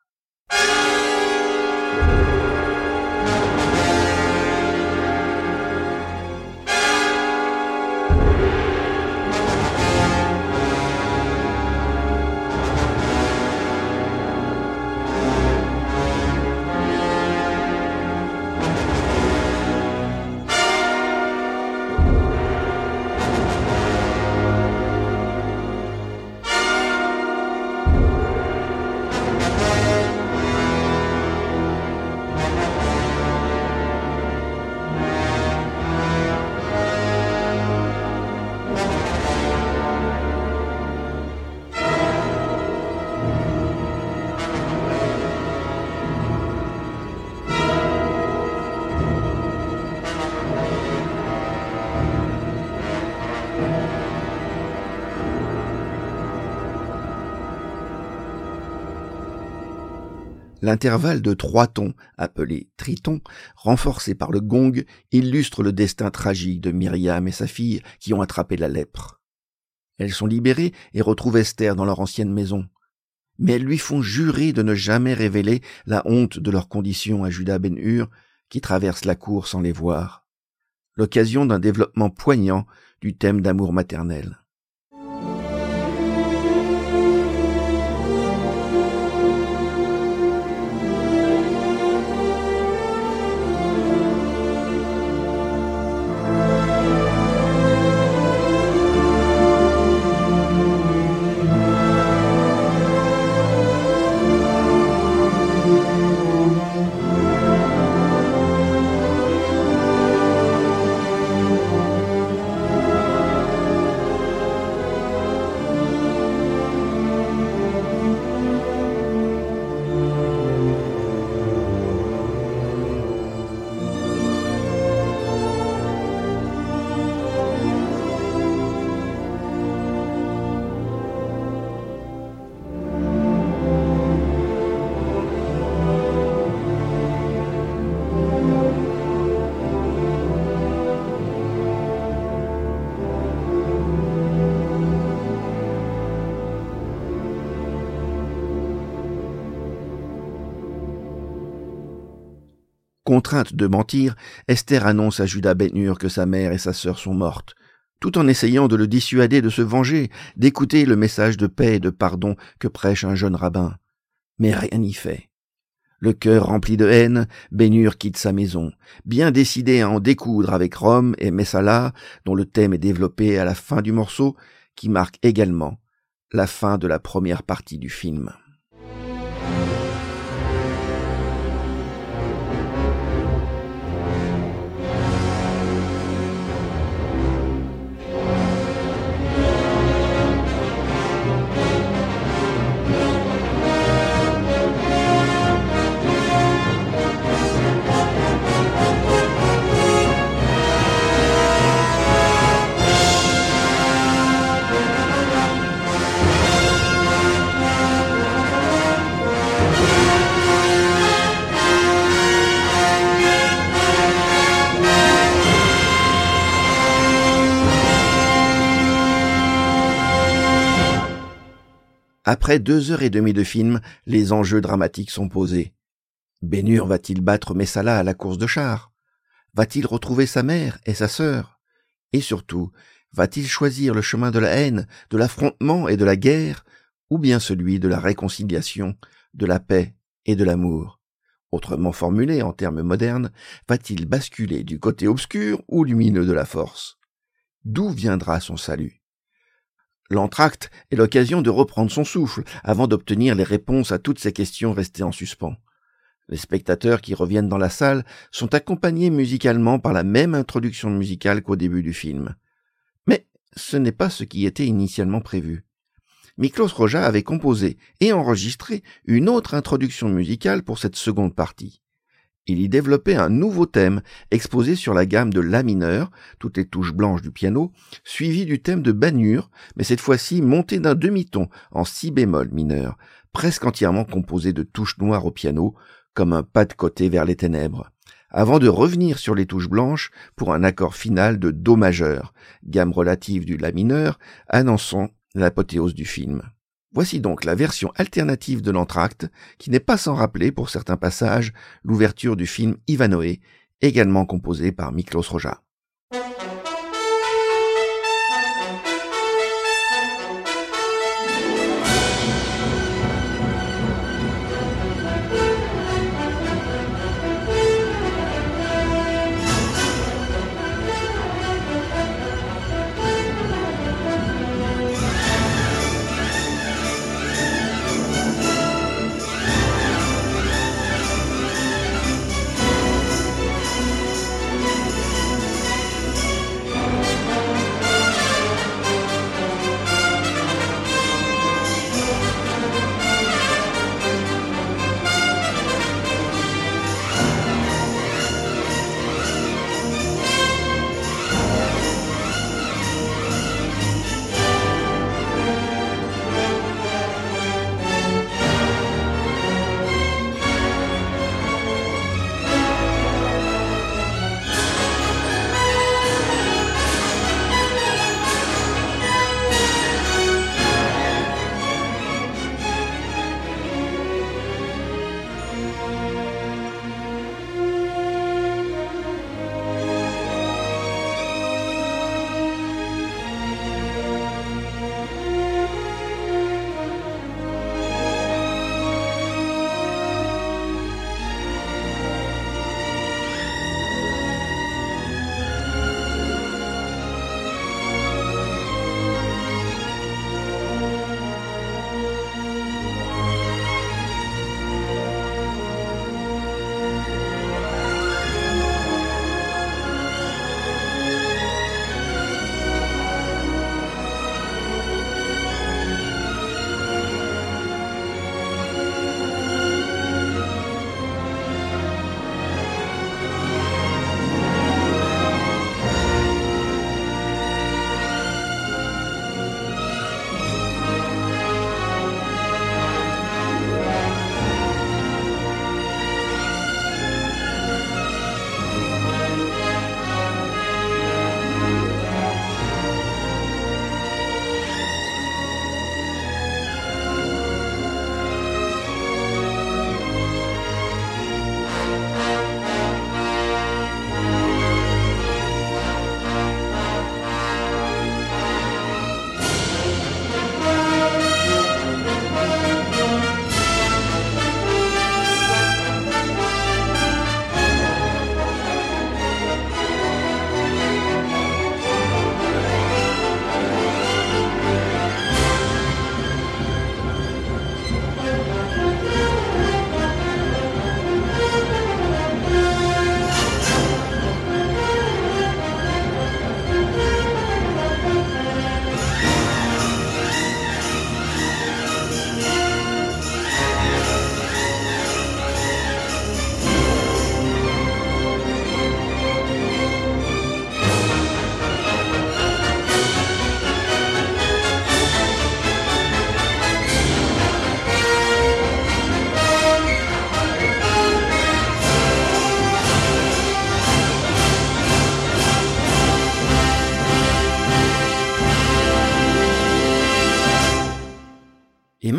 L'intervalle de trois tons, appelé triton, renforcé par le gong, illustre le destin tragique de Myriam et sa fille qui ont attrapé la lèpre. Elles sont libérées et retrouvent Esther dans leur ancienne maison. Mais elles lui font jurer de ne jamais révéler la honte de leur condition à Judas Ben Hur, qui traverse la cour sans les voir. L'occasion d'un développement poignant du thème d'amour maternel. Contrainte de mentir, Esther annonce à Judas Ben que sa mère et sa sœur sont mortes, tout en essayant de le dissuader de se venger, d'écouter le message de paix et de pardon que prêche un jeune rabbin. Mais rien n'y fait. Le cœur rempli de haine, Bénur quitte sa maison, bien décidé à en découdre avec Rome et Messala, dont le thème est développé à la fin du morceau, qui marque également la fin de la première partie du film. Après deux heures et demie de film, les enjeux dramatiques sont posés. Bénur va-t-il battre Messala à la course de chars? Va-t-il retrouver sa mère et sa sœur? Et surtout, va-t-il choisir le chemin de la haine, de l'affrontement et de la guerre, ou bien celui de la réconciliation, de la paix et de l'amour? Autrement formulé en termes modernes, va-t-il basculer du côté obscur ou lumineux de la force? D'où viendra son salut? L'entracte est l'occasion de reprendre son souffle avant d'obtenir les réponses à toutes ces questions restées en suspens. Les spectateurs qui reviennent dans la salle sont accompagnés musicalement par la même introduction musicale qu'au début du film. Mais ce n'est pas ce qui était initialement prévu. Miklos Roja avait composé et enregistré une autre introduction musicale pour cette seconde partie. Il y développait un nouveau thème exposé sur la gamme de La mineur, toutes les touches blanches du piano, suivi du thème de Banure, mais cette fois-ci monté d'un demi-ton en si bémol mineur, presque entièrement composé de touches noires au piano, comme un pas de côté vers les ténèbres, avant de revenir sur les touches blanches pour un accord final de Do majeur, gamme relative du La mineur, annonçant l'apothéose du film. Voici donc la version alternative de l'entracte, qui n'est pas sans rappeler pour certains passages l'ouverture du film Ivanoé, également composé par Miklos Roja.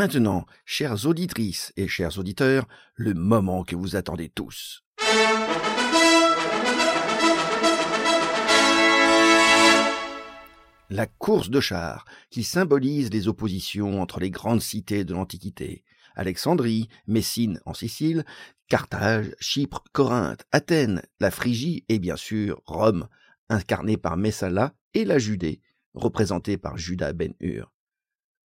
Maintenant, chères auditrices et chers auditeurs, le moment que vous attendez tous. La course de chars, qui symbolise les oppositions entre les grandes cités de l'Antiquité, Alexandrie, Messine en Sicile, Carthage, Chypre, Corinthe, Athènes, la Phrygie et bien sûr Rome, incarnée par Messala, et la Judée, représentée par Judas Ben-Hur.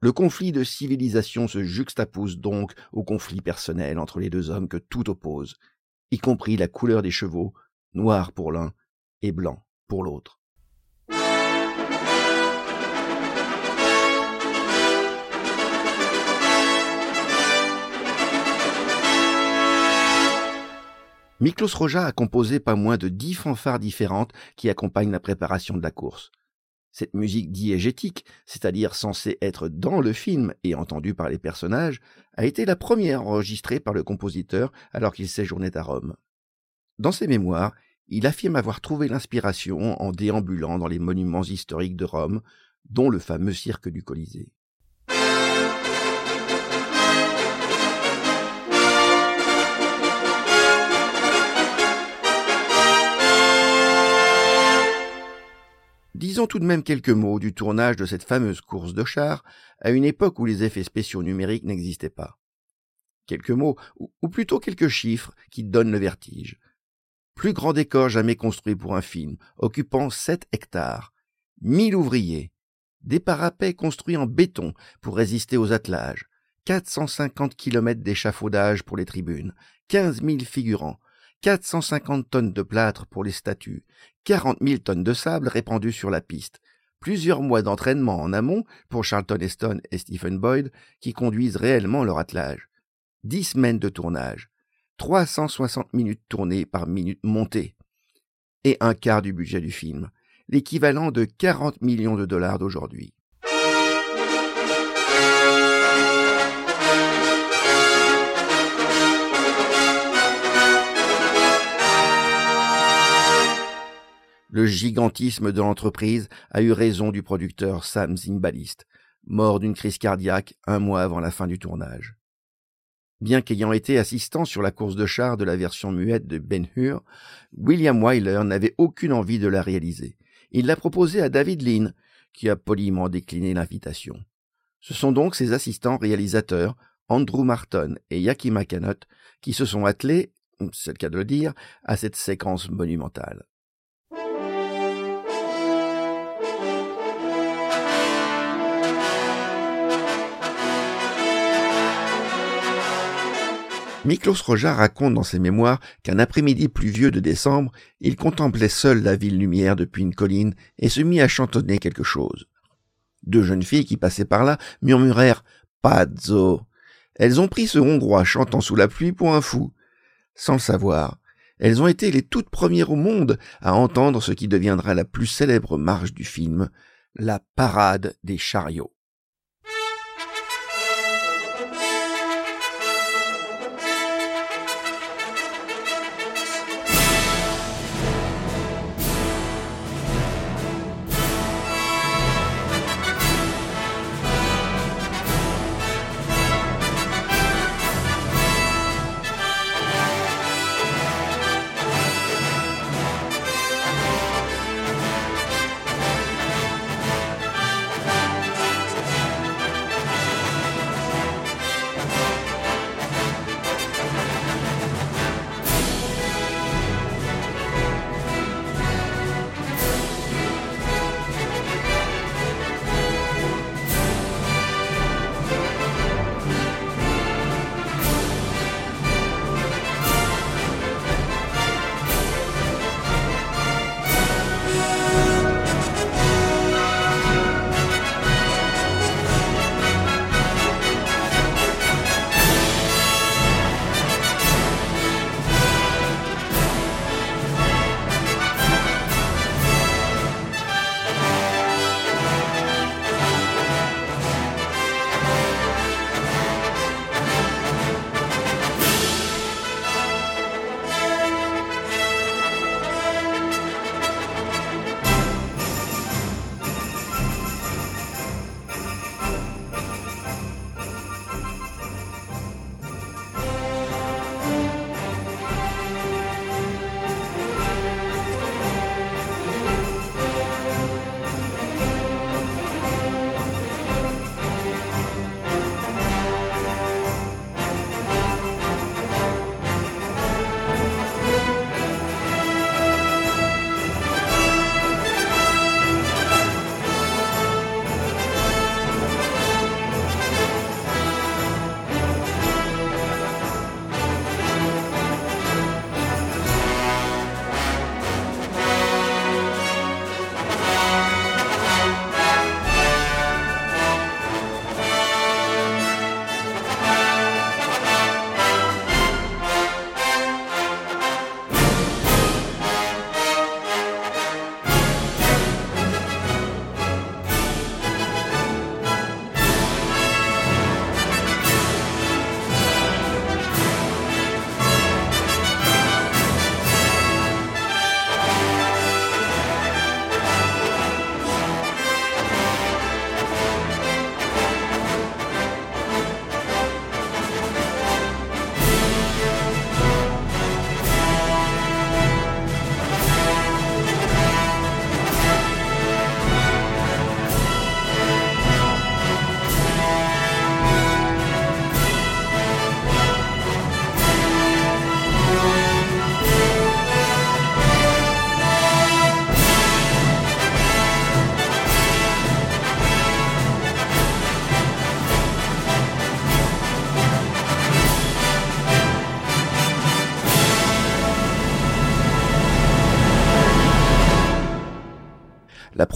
Le conflit de civilisation se juxtapose donc au conflit personnel entre les deux hommes que tout oppose, y compris la couleur des chevaux, noir pour l'un et blanc pour l'autre. Miklos Roja a composé pas moins de dix fanfares différentes qui accompagnent la préparation de la course. Cette musique diégétique, c'est-à-dire censée être dans le film et entendue par les personnages, a été la première enregistrée par le compositeur alors qu'il séjournait à Rome. Dans ses mémoires, il affirme avoir trouvé l'inspiration en déambulant dans les monuments historiques de Rome, dont le fameux cirque du Colisée. Disons tout de même quelques mots du tournage de cette fameuse course de chars à une époque où les effets spéciaux numériques n'existaient pas. Quelques mots, ou plutôt quelques chiffres, qui donnent le vertige. Plus grand décor jamais construit pour un film, occupant 7 hectares, 1000 ouvriers, des parapets construits en béton pour résister aux attelages, 450 kilomètres d'échafaudage pour les tribunes, 15 000 figurants, 450 tonnes de plâtre pour les statues, 40 000 tonnes de sable répandues sur la piste, plusieurs mois d'entraînement en amont pour Charlton Heston et Stephen Boyd qui conduisent réellement leur attelage, 10 semaines de tournage, 360 minutes tournées par minute montée, et un quart du budget du film, l'équivalent de 40 millions de dollars d'aujourd'hui. Le gigantisme de l'entreprise a eu raison du producteur Sam Zimbalist, mort d'une crise cardiaque un mois avant la fin du tournage. Bien qu'ayant été assistant sur la course de chars de la version muette de Ben Hur, William Wyler n'avait aucune envie de la réaliser. Il l'a proposé à David Lean, qui a poliment décliné l'invitation. Ce sont donc ses assistants réalisateurs, Andrew Martin et Yakima Canot, qui se sont attelés, c'est le cas de le dire, à cette séquence monumentale. Miklos Roja raconte dans ses mémoires qu'un après-midi pluvieux de décembre, il contemplait seul la ville lumière depuis une colline et se mit à chantonner quelque chose. Deux jeunes filles qui passaient par là murmurèrent Pazzo. Elles ont pris ce Hongrois chantant sous la pluie pour un fou. Sans le savoir, elles ont été les toutes premières au monde à entendre ce qui deviendra la plus célèbre marche du film, la parade des chariots.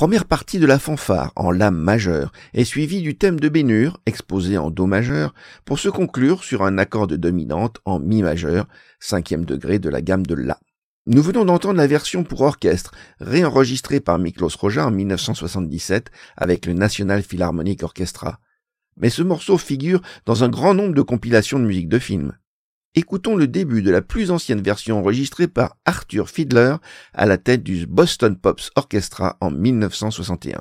Première partie de la fanfare en La majeur est suivie du thème de Bénur, exposé en do majeur, pour se conclure sur un accord de dominante en mi majeur, cinquième degré de la gamme de La. Nous venons d'entendre la version pour orchestre, réenregistrée par Miklos Roja en 1977 avec le National Philharmonic Orchestra. Mais ce morceau figure dans un grand nombre de compilations de musique de film. Écoutons le début de la plus ancienne version enregistrée par Arthur Fiedler à la tête du Boston Pops Orchestra en 1961.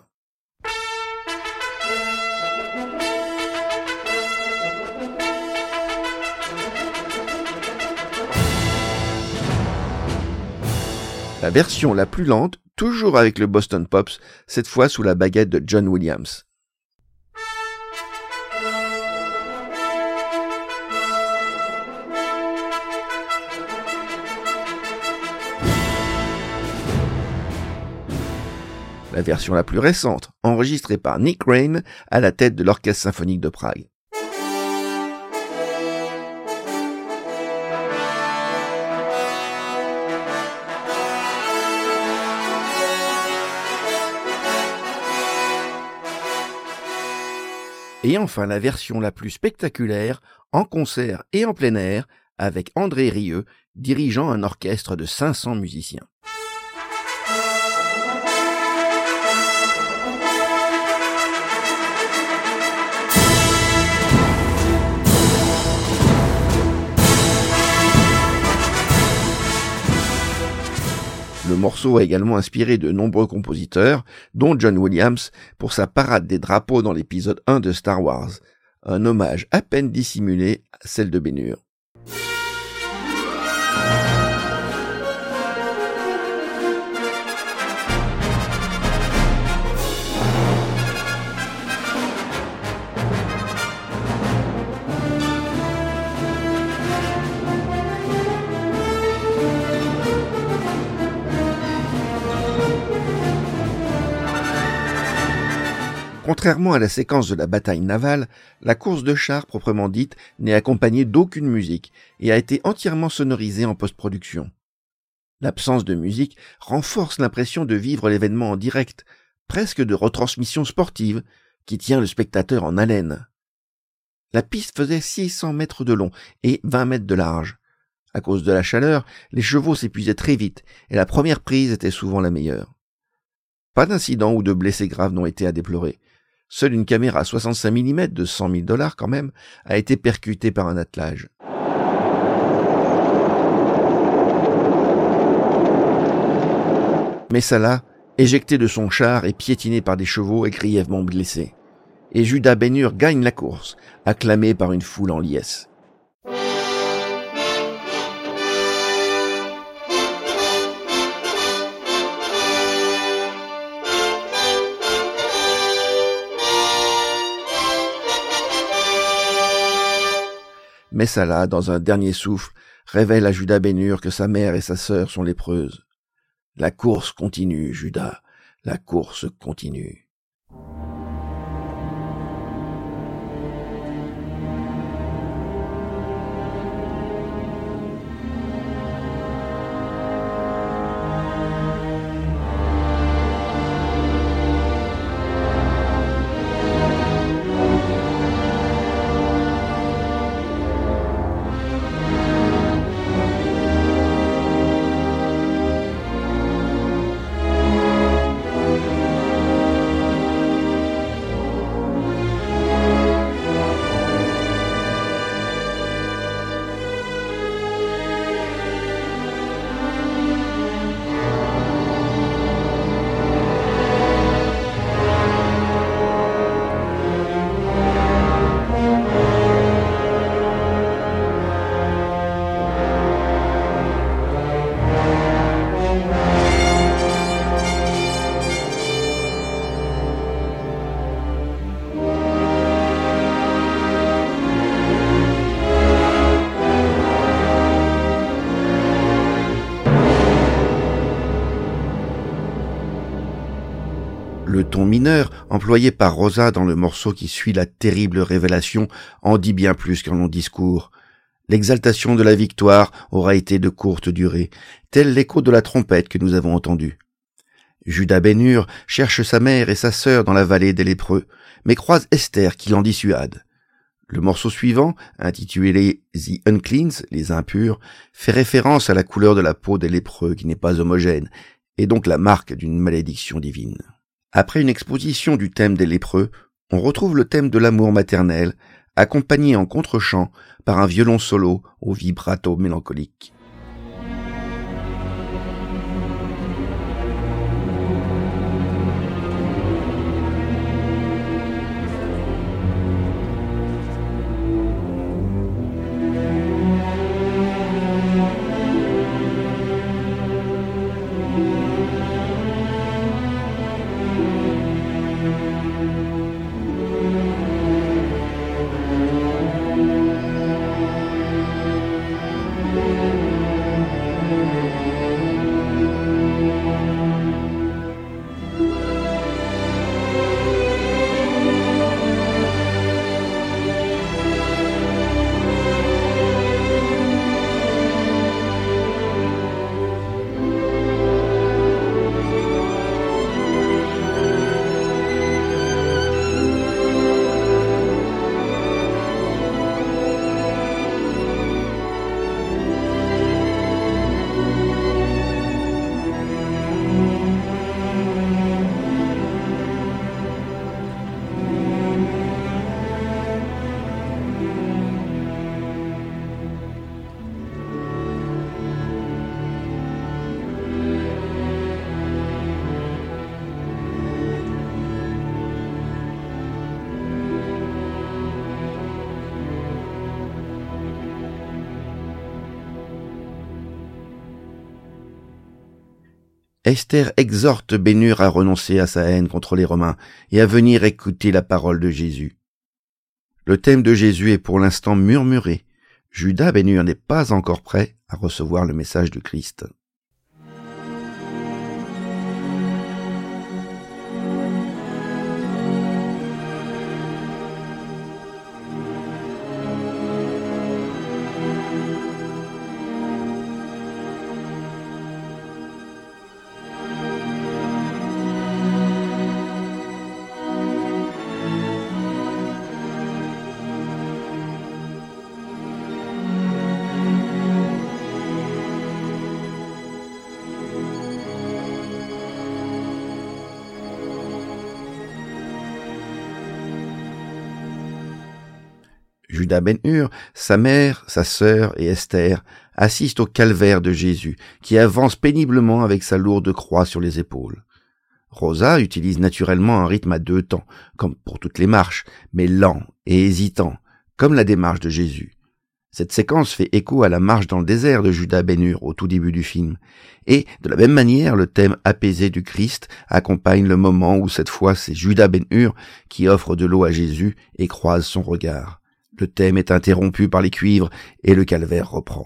La version la plus lente, toujours avec le Boston Pops, cette fois sous la baguette de John Williams. La version la plus récente, enregistrée par Nick Rain à la tête de l'Orchestre symphonique de Prague. Et enfin la version la plus spectaculaire, en concert et en plein air, avec André Rieu, dirigeant un orchestre de 500 musiciens. Le morceau a également inspiré de nombreux compositeurs, dont John Williams pour sa parade des drapeaux dans l'épisode 1 de Star Wars, un hommage à peine dissimulé à celle de Bénur. Contrairement à la séquence de la bataille navale, la course de chars proprement dite n'est accompagnée d'aucune musique et a été entièrement sonorisée en post-production. L'absence de musique renforce l'impression de vivre l'événement en direct, presque de retransmission sportive, qui tient le spectateur en haleine. La piste faisait 600 mètres de long et 20 mètres de large. À cause de la chaleur, les chevaux s'épuisaient très vite et la première prise était souvent la meilleure. Pas d'incident ou de blessés graves n'ont été à déplorer. Seule une caméra 65 mm de 100 000 dollars quand même a été percutée par un attelage. Mais Salah, éjecté de son char et piétiné par des chevaux, est grièvement blessé. Et Judas Benur gagne la course, acclamé par une foule en liesse. Messala, dans un dernier souffle, révèle à Judas Bénur que sa mère et sa sœur sont lépreuses. La course continue, Judas, la course continue. Employé par Rosa dans le morceau qui suit la terrible révélation, en dit bien plus qu'un long discours. L'exaltation de la victoire aura été de courte durée, tel l'écho de la trompette que nous avons entendu. Judas Bénur cherche sa mère et sa sœur dans la vallée des lépreux, mais croise Esther qui l'en dissuade. Le morceau suivant, intitulé The Uncleans, les impurs, fait référence à la couleur de la peau des lépreux qui n'est pas homogène, et donc la marque d'une malédiction divine. Après une exposition du thème des lépreux, on retrouve le thème de l'amour maternel, accompagné en contre-champ par un violon solo au vibrato mélancolique. Esther exhorte Bénur à renoncer à sa haine contre les Romains et à venir écouter la parole de Jésus. Le thème de Jésus est pour l'instant murmuré. Judas Bénur n'est pas encore prêt à recevoir le message de Christ. Judas Ben-Hur, sa mère, sa sœur et Esther assistent au calvaire de Jésus, qui avance péniblement avec sa lourde croix sur les épaules. Rosa utilise naturellement un rythme à deux temps, comme pour toutes les marches, mais lent et hésitant, comme la démarche de Jésus. Cette séquence fait écho à la marche dans le désert de Judas Ben-Hur au tout début du film. Et, de la même manière, le thème apaisé du Christ accompagne le moment où cette fois c'est Judas Ben-Hur qui offre de l'eau à Jésus et croise son regard. Le thème est interrompu par les cuivres et le calvaire reprend.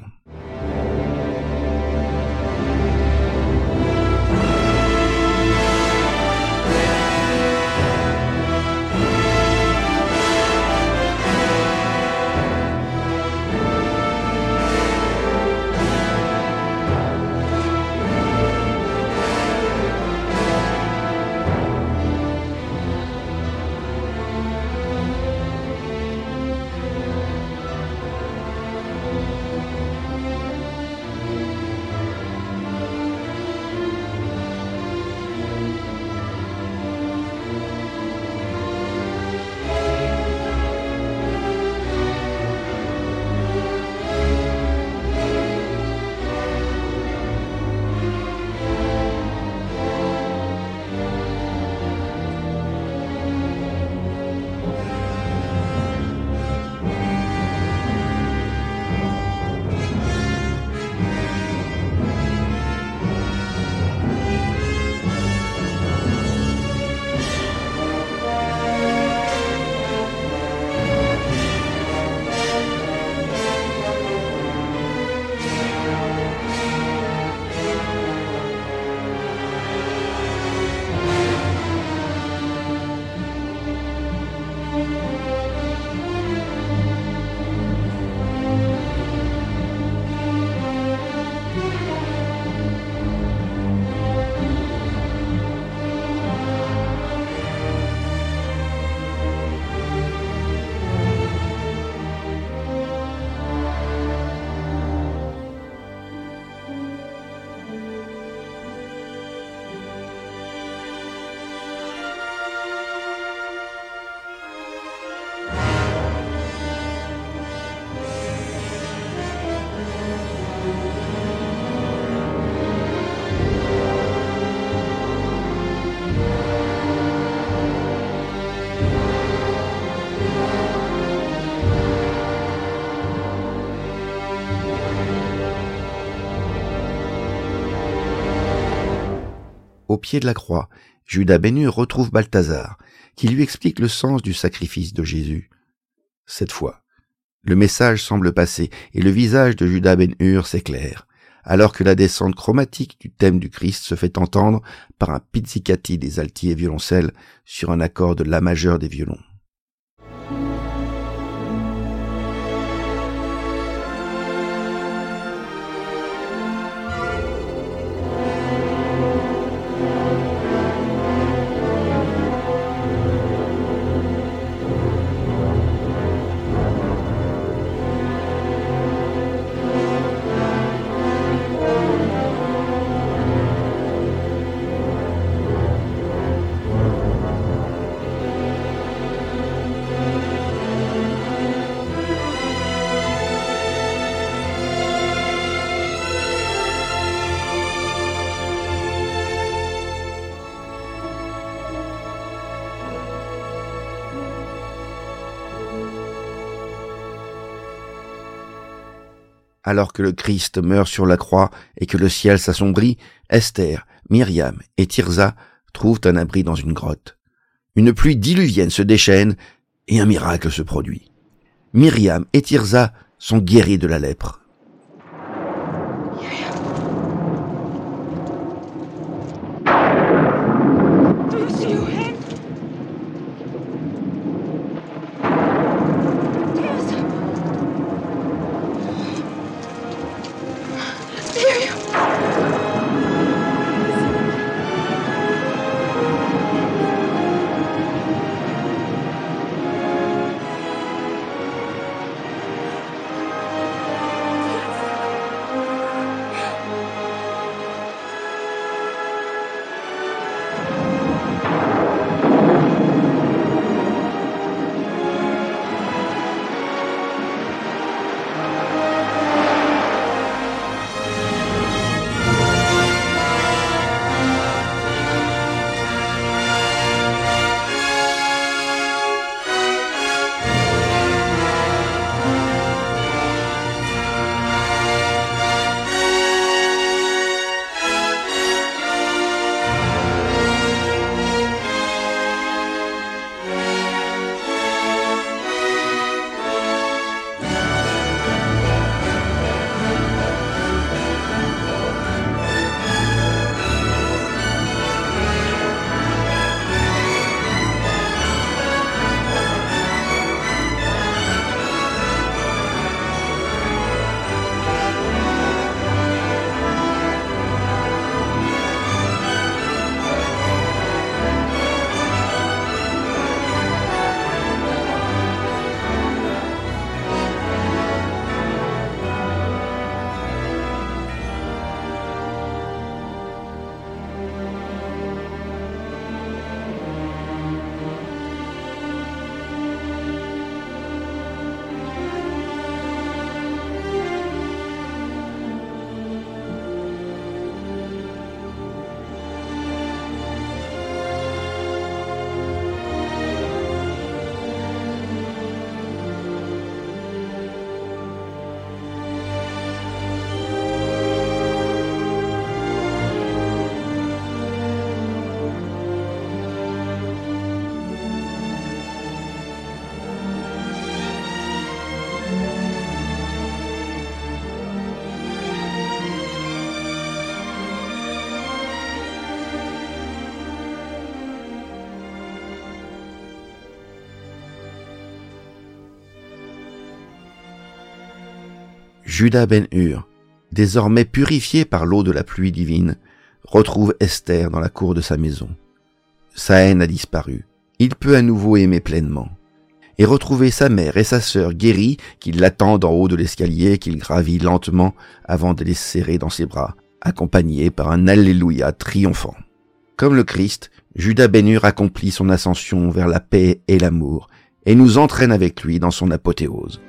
Pied de la croix, Judas Bénur retrouve Balthazar, qui lui explique le sens du sacrifice de Jésus. Cette fois, le message semble passer et le visage de Judas Ben-Hur s'éclaire, alors que la descente chromatique du thème du Christ se fait entendre par un pizzicati des altis et violoncelles sur un accord de la majeur des violons. Alors que le Christ meurt sur la croix et que le ciel s'assombrit, Esther, Myriam et Tirza trouvent un abri dans une grotte. Une pluie diluvienne se déchaîne et un miracle se produit. Myriam et Tirza sont guéris de la lèpre. Judas Ben-Hur, désormais purifié par l'eau de la pluie divine, retrouve Esther dans la cour de sa maison. Sa haine a disparu. Il peut à nouveau aimer pleinement. Et retrouver sa mère et sa sœur guéries qui l'attendent en haut de l'escalier qu'il gravit lentement avant de les serrer dans ses bras, accompagné par un Alléluia triomphant. Comme le Christ, Judas Ben-Hur accomplit son ascension vers la paix et l'amour, et nous entraîne avec lui dans son apothéose.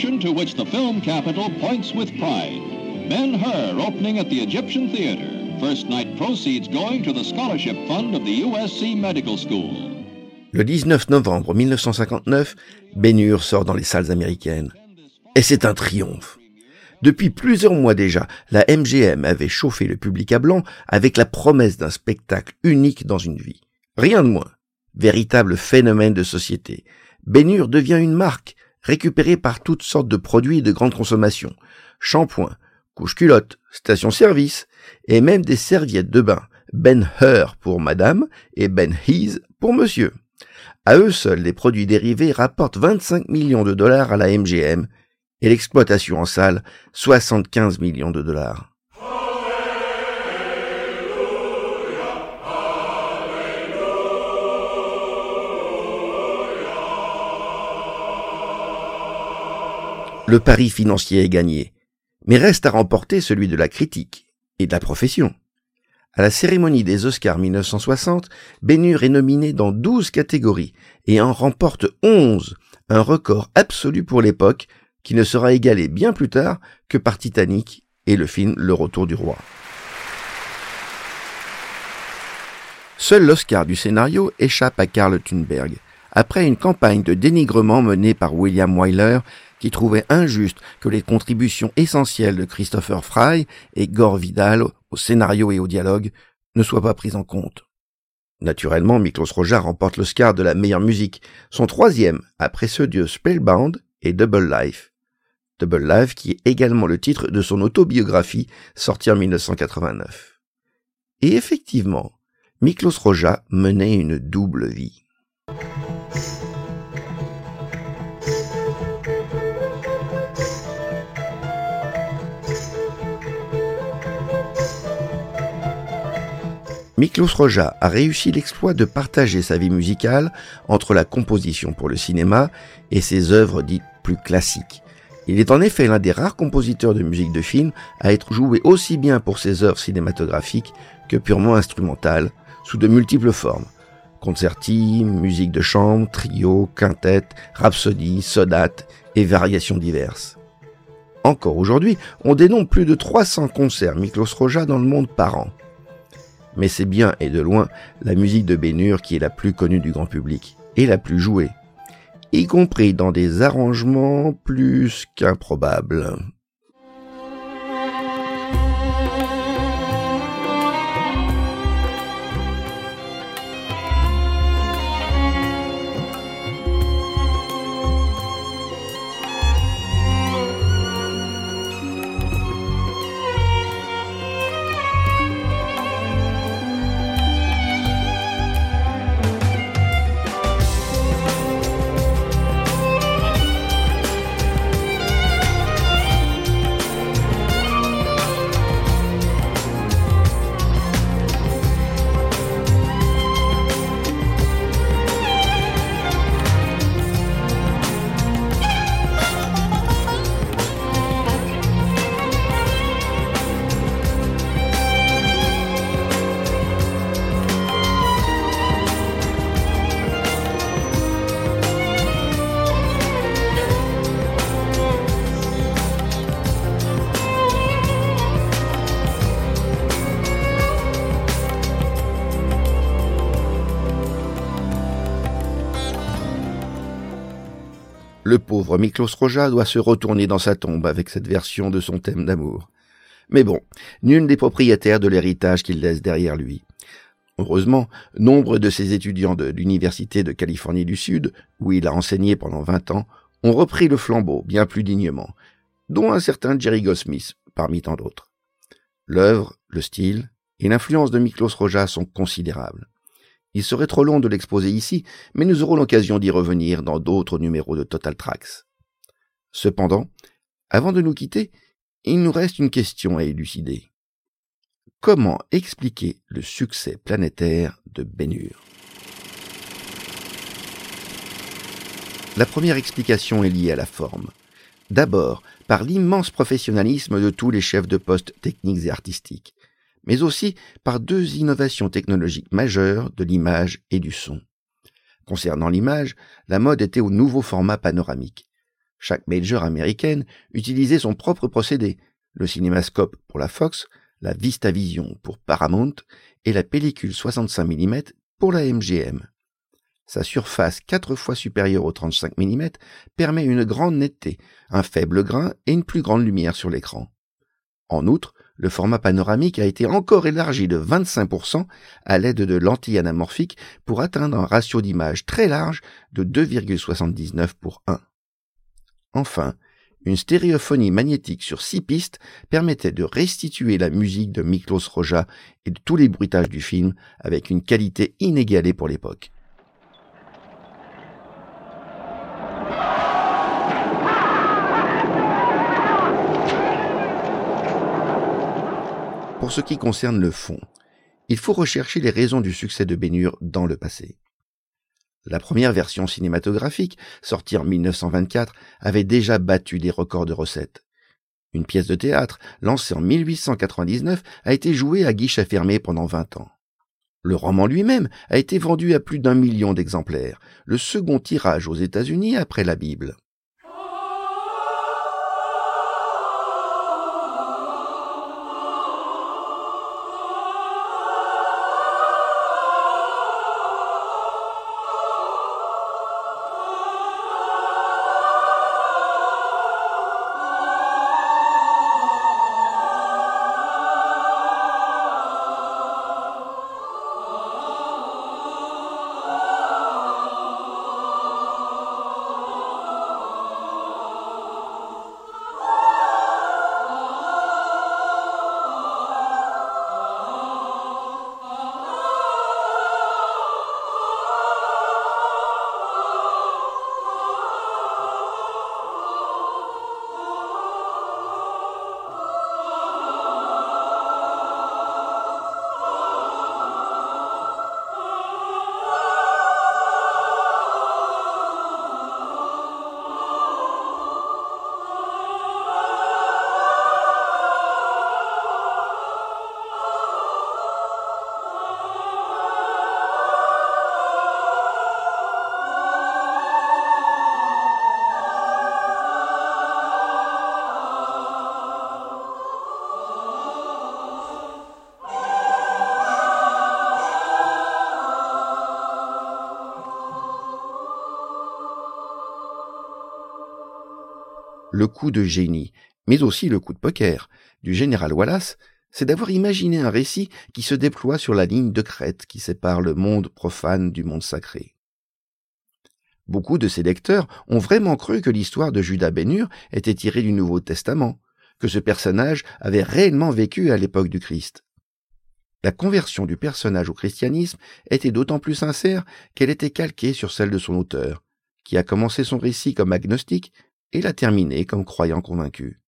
To which the film capital points with pride. Ben Hur opening at the Egyptian Theater. First night proceeds going to the scholarship fund of the USC Medical School. Le 19 novembre 1959, Ben Hur sort dans les salles américaines. Et c'est un triomphe. Depuis plusieurs mois déjà, la MGM avait chauffé le public à blanc avec la promesse d'un spectacle unique dans une vie. Rien de moins. Véritable phénomène de société. Bénure devient une marque, récupérée par toutes sortes de produits de grande consommation. Shampoing, couche-culotte, station-service, et même des serviettes de bain. Ben Hur pour madame et Ben Hees pour monsieur. À eux seuls, les produits dérivés rapportent 25 millions de dollars à la MGM et l'exploitation en salle 75 millions de dollars. Le pari financier est gagné, mais reste à remporter celui de la critique et de la profession. À la cérémonie des Oscars 1960, Bénur est nominé dans 12 catégories et en remporte 11, un record absolu pour l'époque qui ne sera égalé bien plus tard que par Titanic et le film Le Retour du Roi. Seul l'Oscar du scénario échappe à Karl Thunberg, après une campagne de dénigrement menée par William Wyler, qui trouvait injuste que les contributions essentielles de Christopher Fry et Gore Vidal au scénario et au dialogue ne soient pas prises en compte. Naturellement, Miklos Roja remporte l'Oscar de la meilleure musique, son troisième après ceux de Spellbound et Double Life. Double Life qui est également le titre de son autobiographie sortie en 1989. Et effectivement, Miklos Roja menait une double vie. Miklos Roja a réussi l'exploit de partager sa vie musicale entre la composition pour le cinéma et ses œuvres dites plus classiques, il est en effet l'un des rares compositeurs de musique de film à être joué aussi bien pour ses œuvres cinématographiques que purement instrumentales, sous de multiples formes. Concerti, musique de chambre, trio, quintette, rhapsodie, sonate et variations diverses. Encore aujourd'hui, on dénombre plus de 300 concerts Miklos Roja dans le monde par an. Mais c'est bien et de loin la musique de Bénur qui est la plus connue du grand public et la plus jouée y compris dans des arrangements plus qu'improbables. Miklos Roja doit se retourner dans sa tombe avec cette version de son thème d'amour. Mais bon, nul n'est propriétaire de l'héritage qu'il laisse derrière lui. Heureusement, nombre de ses étudiants de l'Université de Californie du Sud, où il a enseigné pendant vingt ans, ont repris le flambeau bien plus dignement, dont un certain Jerry Goldsmith, parmi tant d'autres. L'œuvre, le style et l'influence de Miklos Roja sont considérables. Il serait trop long de l'exposer ici, mais nous aurons l'occasion d'y revenir dans d'autres numéros de Total Tracks. Cependant, avant de nous quitter, il nous reste une question à élucider. Comment expliquer le succès planétaire de Bénur? La première explication est liée à la forme. D'abord, par l'immense professionnalisme de tous les chefs de poste techniques et artistiques mais aussi par deux innovations technologiques majeures de l'image et du son. Concernant l'image, la mode était au nouveau format panoramique. Chaque major américaine utilisait son propre procédé, le cinémascope pour la Fox, la VistaVision pour Paramount et la pellicule 65 mm pour la MGM. Sa surface quatre fois supérieure au 35 mm permet une grande netteté, un faible grain et une plus grande lumière sur l'écran. En outre, le format panoramique a été encore élargi de 25% à l'aide de lentilles anamorphiques pour atteindre un ratio d'image très large de 2,79 pour 1. Enfin, une stéréophonie magnétique sur six pistes permettait de restituer la musique de Miklos Roja et de tous les bruitages du film avec une qualité inégalée pour l'époque. Pour ce qui concerne le fond, il faut rechercher les raisons du succès de Bénure dans le passé. La première version cinématographique, sortie en 1924, avait déjà battu des records de recettes. Une pièce de théâtre, lancée en 1899, a été jouée à guichet fermé pendant 20 ans. Le roman lui-même a été vendu à plus d'un million d'exemplaires, le second tirage aux États-Unis après la Bible. Le coup de génie, mais aussi le coup de poker du général Wallace, c'est d'avoir imaginé un récit qui se déploie sur la ligne de crête qui sépare le monde profane du monde sacré. Beaucoup de ses lecteurs ont vraiment cru que l'histoire de Judas Bénur était tirée du Nouveau Testament, que ce personnage avait réellement vécu à l'époque du Christ. La conversion du personnage au christianisme était d'autant plus sincère qu'elle était calquée sur celle de son auteur, qui a commencé son récit comme agnostique et l'a terminé comme croyant convaincu.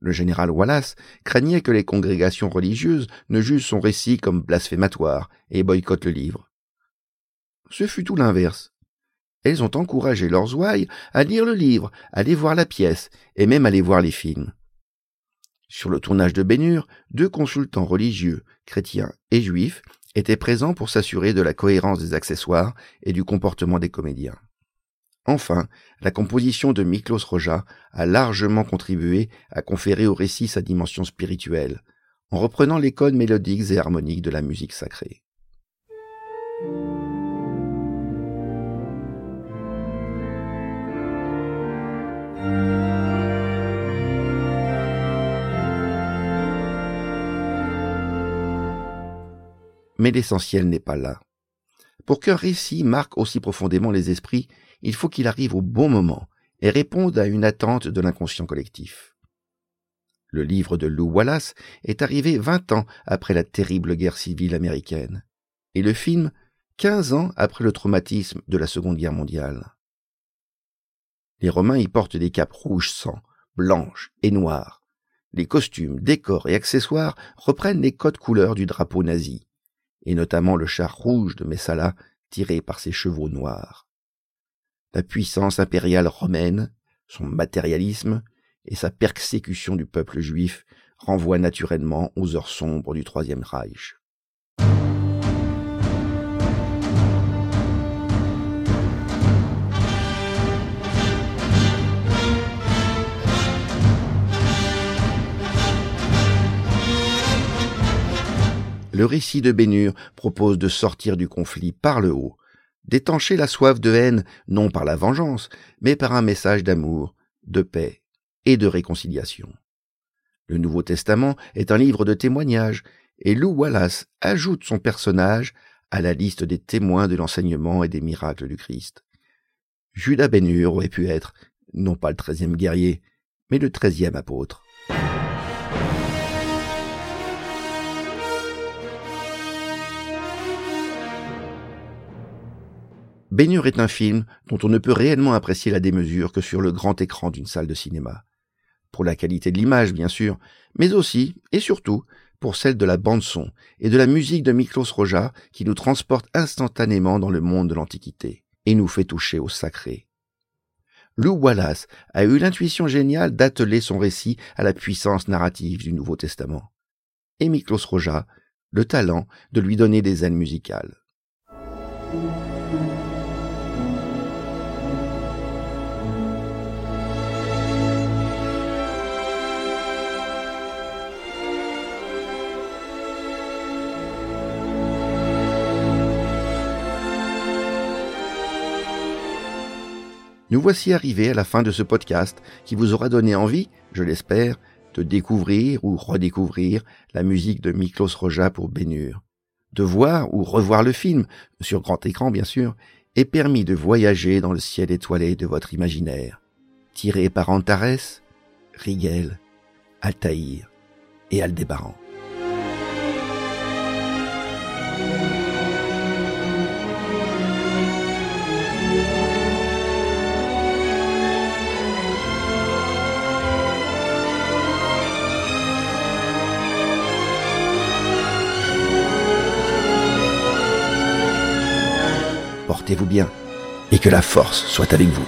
Le général Wallace craignait que les congrégations religieuses ne jugent son récit comme blasphématoire et boycottent le livre. Ce fut tout l'inverse. Elles ont encouragé leurs ouailles à lire le livre, à aller voir la pièce et même à aller voir les films. Sur le tournage de Bénure, deux consultants religieux, chrétiens et juifs, étaient présents pour s'assurer de la cohérence des accessoires et du comportement des comédiens. Enfin, la composition de Miklos Roja a largement contribué à conférer au récit sa dimension spirituelle, en reprenant les codes mélodiques et harmoniques de la musique sacrée. Mais l'essentiel n'est pas là. Pour qu'un récit marque aussi profondément les esprits, il faut qu'il arrive au bon moment et réponde à une attente de l'inconscient collectif. Le livre de Lou Wallace est arrivé vingt ans après la terrible guerre civile américaine, et le film quinze ans après le traumatisme de la Seconde Guerre mondiale. Les Romains y portent des capes rouges sang, blanches et noires. Les costumes, décors et accessoires reprennent les codes couleurs du drapeau nazi, et notamment le char rouge de Messala tiré par ses chevaux noirs la puissance impériale romaine, son matérialisme et sa persécution du peuple juif renvoient naturellement aux heures sombres du Troisième Reich. Le récit de Bénur propose de sortir du conflit par le haut d'étancher la soif de haine non par la vengeance, mais par un message d'amour, de paix et de réconciliation. Le Nouveau Testament est un livre de témoignages, et Lou Wallace ajoute son personnage à la liste des témoins de l'enseignement et des miracles du Christ. Judas Bénur aurait pu être, non pas le treizième guerrier, mais le treizième apôtre. Bénur est un film dont on ne peut réellement apprécier la démesure que sur le grand écran d'une salle de cinéma. Pour la qualité de l'image, bien sûr, mais aussi, et surtout, pour celle de la bande-son et de la musique de Miklos Roja qui nous transporte instantanément dans le monde de l'Antiquité et nous fait toucher au sacré. Lou Wallace a eu l'intuition géniale d'atteler son récit à la puissance narrative du Nouveau Testament. Et Miklos Roja, le talent de lui donner des ailes musicales. Nous voici arrivés à la fin de ce podcast qui vous aura donné envie, je l'espère, de découvrir ou redécouvrir la musique de Miklos Roja pour Bénur, de voir ou revoir le film, sur grand écran bien sûr, et permis de voyager dans le ciel étoilé de votre imaginaire, tiré par Antares, Rigel, Altaïr et Aldébaran. Portez-vous bien et que la force soit avec vous.